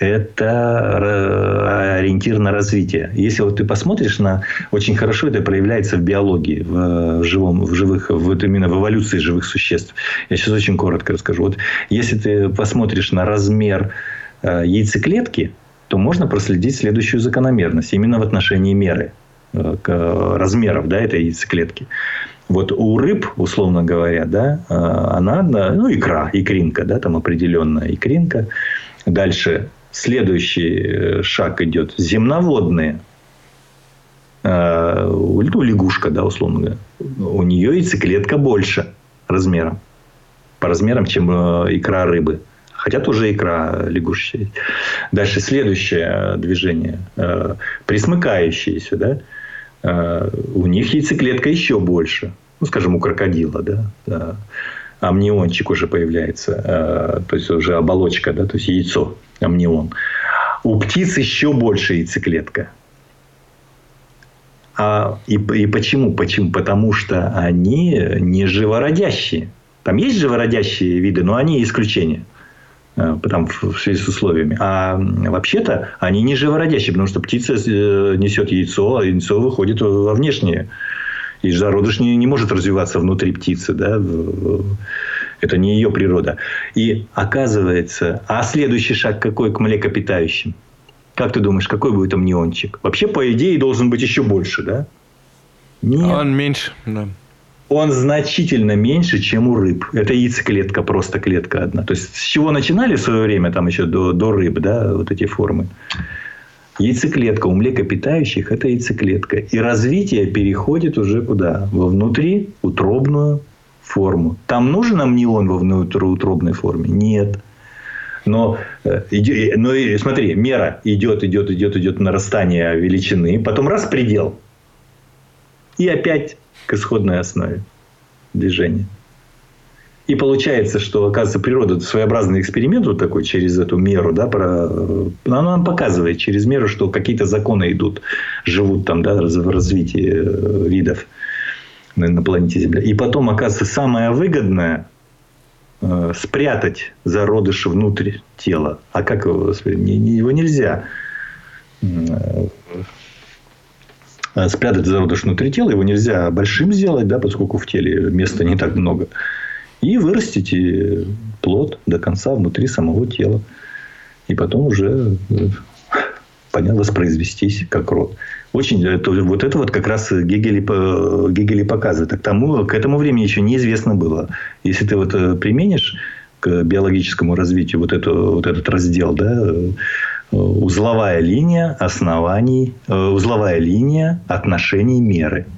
это ориентир на развитие. Если вот ты посмотришь на... Очень хорошо это проявляется в биологии, в, живом, в живых, в, именно в эволюции живых существ. Я сейчас очень коротко расскажу. Вот если ты посмотришь на размер э, яйцеклетки, то можно проследить следующую закономерность именно в отношении меры э, размеров да, этой яйцеклетки. Вот у рыб, условно говоря, да, э, она, ну, икра, икринка, да, там определенная икринка. Дальше Следующий э, шаг идет земноводные. Ну, лягушка, да, условно говоря. У нее яйцеклетка больше размером. По размерам, чем э, икра рыбы. Хотя тоже икра лягушечья. Дальше следующее движение. Присмыкающиеся, да. У них яйцеклетка еще больше. Ну, скажем, у крокодила, да. Амниончик уже появляется. То есть, уже оболочка, да, то есть, яйцо амнион. У птиц еще больше яйцеклетка. А, и, и почему? Почему? Потому что они не живородящие. Там есть живородящие виды, но они исключения. Э, там, в связи с условиями. А вообще-то они не живородящие, потому что птица э, несет яйцо, а яйцо выходит во внешнее. И зародыш не, не может развиваться внутри птицы. Да? Это не ее природа. И оказывается, а следующий шаг какой к млекопитающим? Как ты думаешь, какой будет амниончик? Вообще, по идее, должен быть еще больше, да? Нет. Он меньше, да. Он значительно меньше, чем у рыб. Это яйцеклетка, просто клетка одна. То есть, с чего начинали в свое время, там еще до, до рыб, да, вот эти формы. Яйцеклетка у млекопитающих – это яйцеклетка. И развитие переходит уже куда? Во внутриутробную форму. Там нужен амнион во внутриутробной форме? Нет. Но, э, но смотри, мера идет, идет, идет, идет нарастание величины, потом раз предел. И опять к исходной основе движения. И получается, что, оказывается, природа своеобразный эксперимент вот такой через эту меру, да, про... она нам показывает через меру, что какие-то законы идут, живут там, да, в развитии э, видов на планете Земля. И потом, оказывается, самое выгодное э, спрятать зародыш внутрь тела. А как его? Его нельзя э, спрятать зародыш внутри тела. Его нельзя большим сделать, да, поскольку в теле места не так много и вырастите плод до конца внутри самого тела. И потом уже э, воспроизвестись как род. Очень, это, вот это вот как раз Гегели, Гегели показывает. А к, тому, к этому времени еще неизвестно было. Если ты вот э, применишь к биологическому развитию вот, эту, вот этот раздел, да, э, узловая линия оснований, узловая линия отношений меры –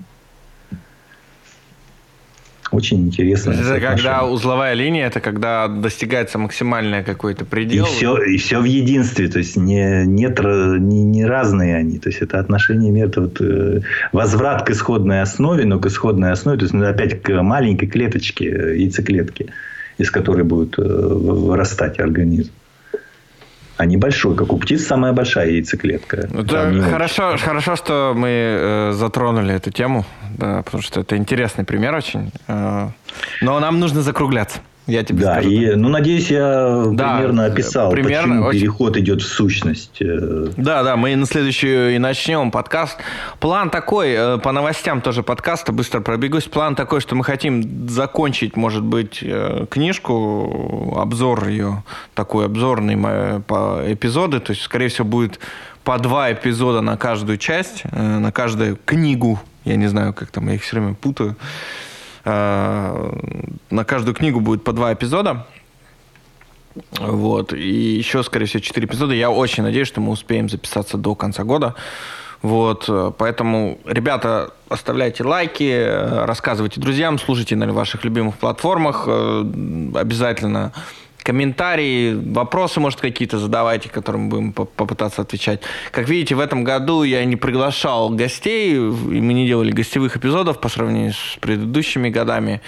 очень интересно. Это когда узловая линия, это когда достигается максимальное какой-то предел. И все, и все в единстве, то есть не, нет, не, не разные они. То есть это отношение мира, это вот, э, возврат к исходной основе, но к исходной основе, то есть ну, опять к маленькой клеточке, э, яйцеклетке, из которой будет э, вырастать организм а небольшой, как у птиц самая большая яйцеклетка. Это хорошо, хорошо, что мы э, затронули эту тему, да, потому что это интересный пример очень. Э, но нам нужно закругляться. Я тебе да, скажу. И, ну, надеюсь, я да, примерно описал, примерно, почему очень... переход идет в сущность. Э. Да, да, мы на следующую и начнем подкаст. План такой, э, по новостям тоже подкаста, быстро пробегусь. План такой, что мы хотим закончить, может быть, э, книжку, обзор ее, такой обзорный по эпизоды. То есть, скорее всего, будет по два эпизода на каждую часть, на каждую книгу. Я не знаю, как там, я их все время путаю. Э, на каждую книгу будет по два эпизода. Вот. И еще, скорее всего, четыре эпизода. Я очень надеюсь, что мы успеем записаться до конца года. Вот, поэтому, ребята, оставляйте лайки, рассказывайте друзьям, слушайте на ваших любимых платформах. Э, обязательно комментарии, вопросы, может, какие-то задавайте, которым будем попытаться отвечать. Как видите, в этом году я не приглашал гостей, и мы не делали гостевых эпизодов по сравнению с предыдущими годами.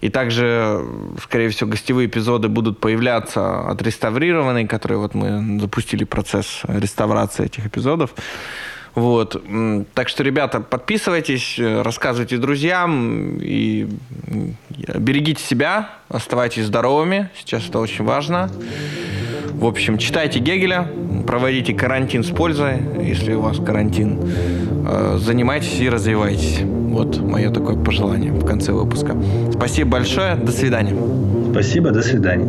И также, скорее всего, гостевые эпизоды будут появляться отреставрированные, которые вот мы запустили процесс реставрации этих эпизодов. Вот. Так что, ребята, подписывайтесь, рассказывайте друзьям и берегите себя, оставайтесь здоровыми. Сейчас это очень важно. В общем, читайте Гегеля, проводите карантин с пользой, если у вас карантин. Э, занимайтесь и развивайтесь. Вот мое такое пожелание в конце выпуска. Спасибо большое. До свидания. Спасибо. До свидания.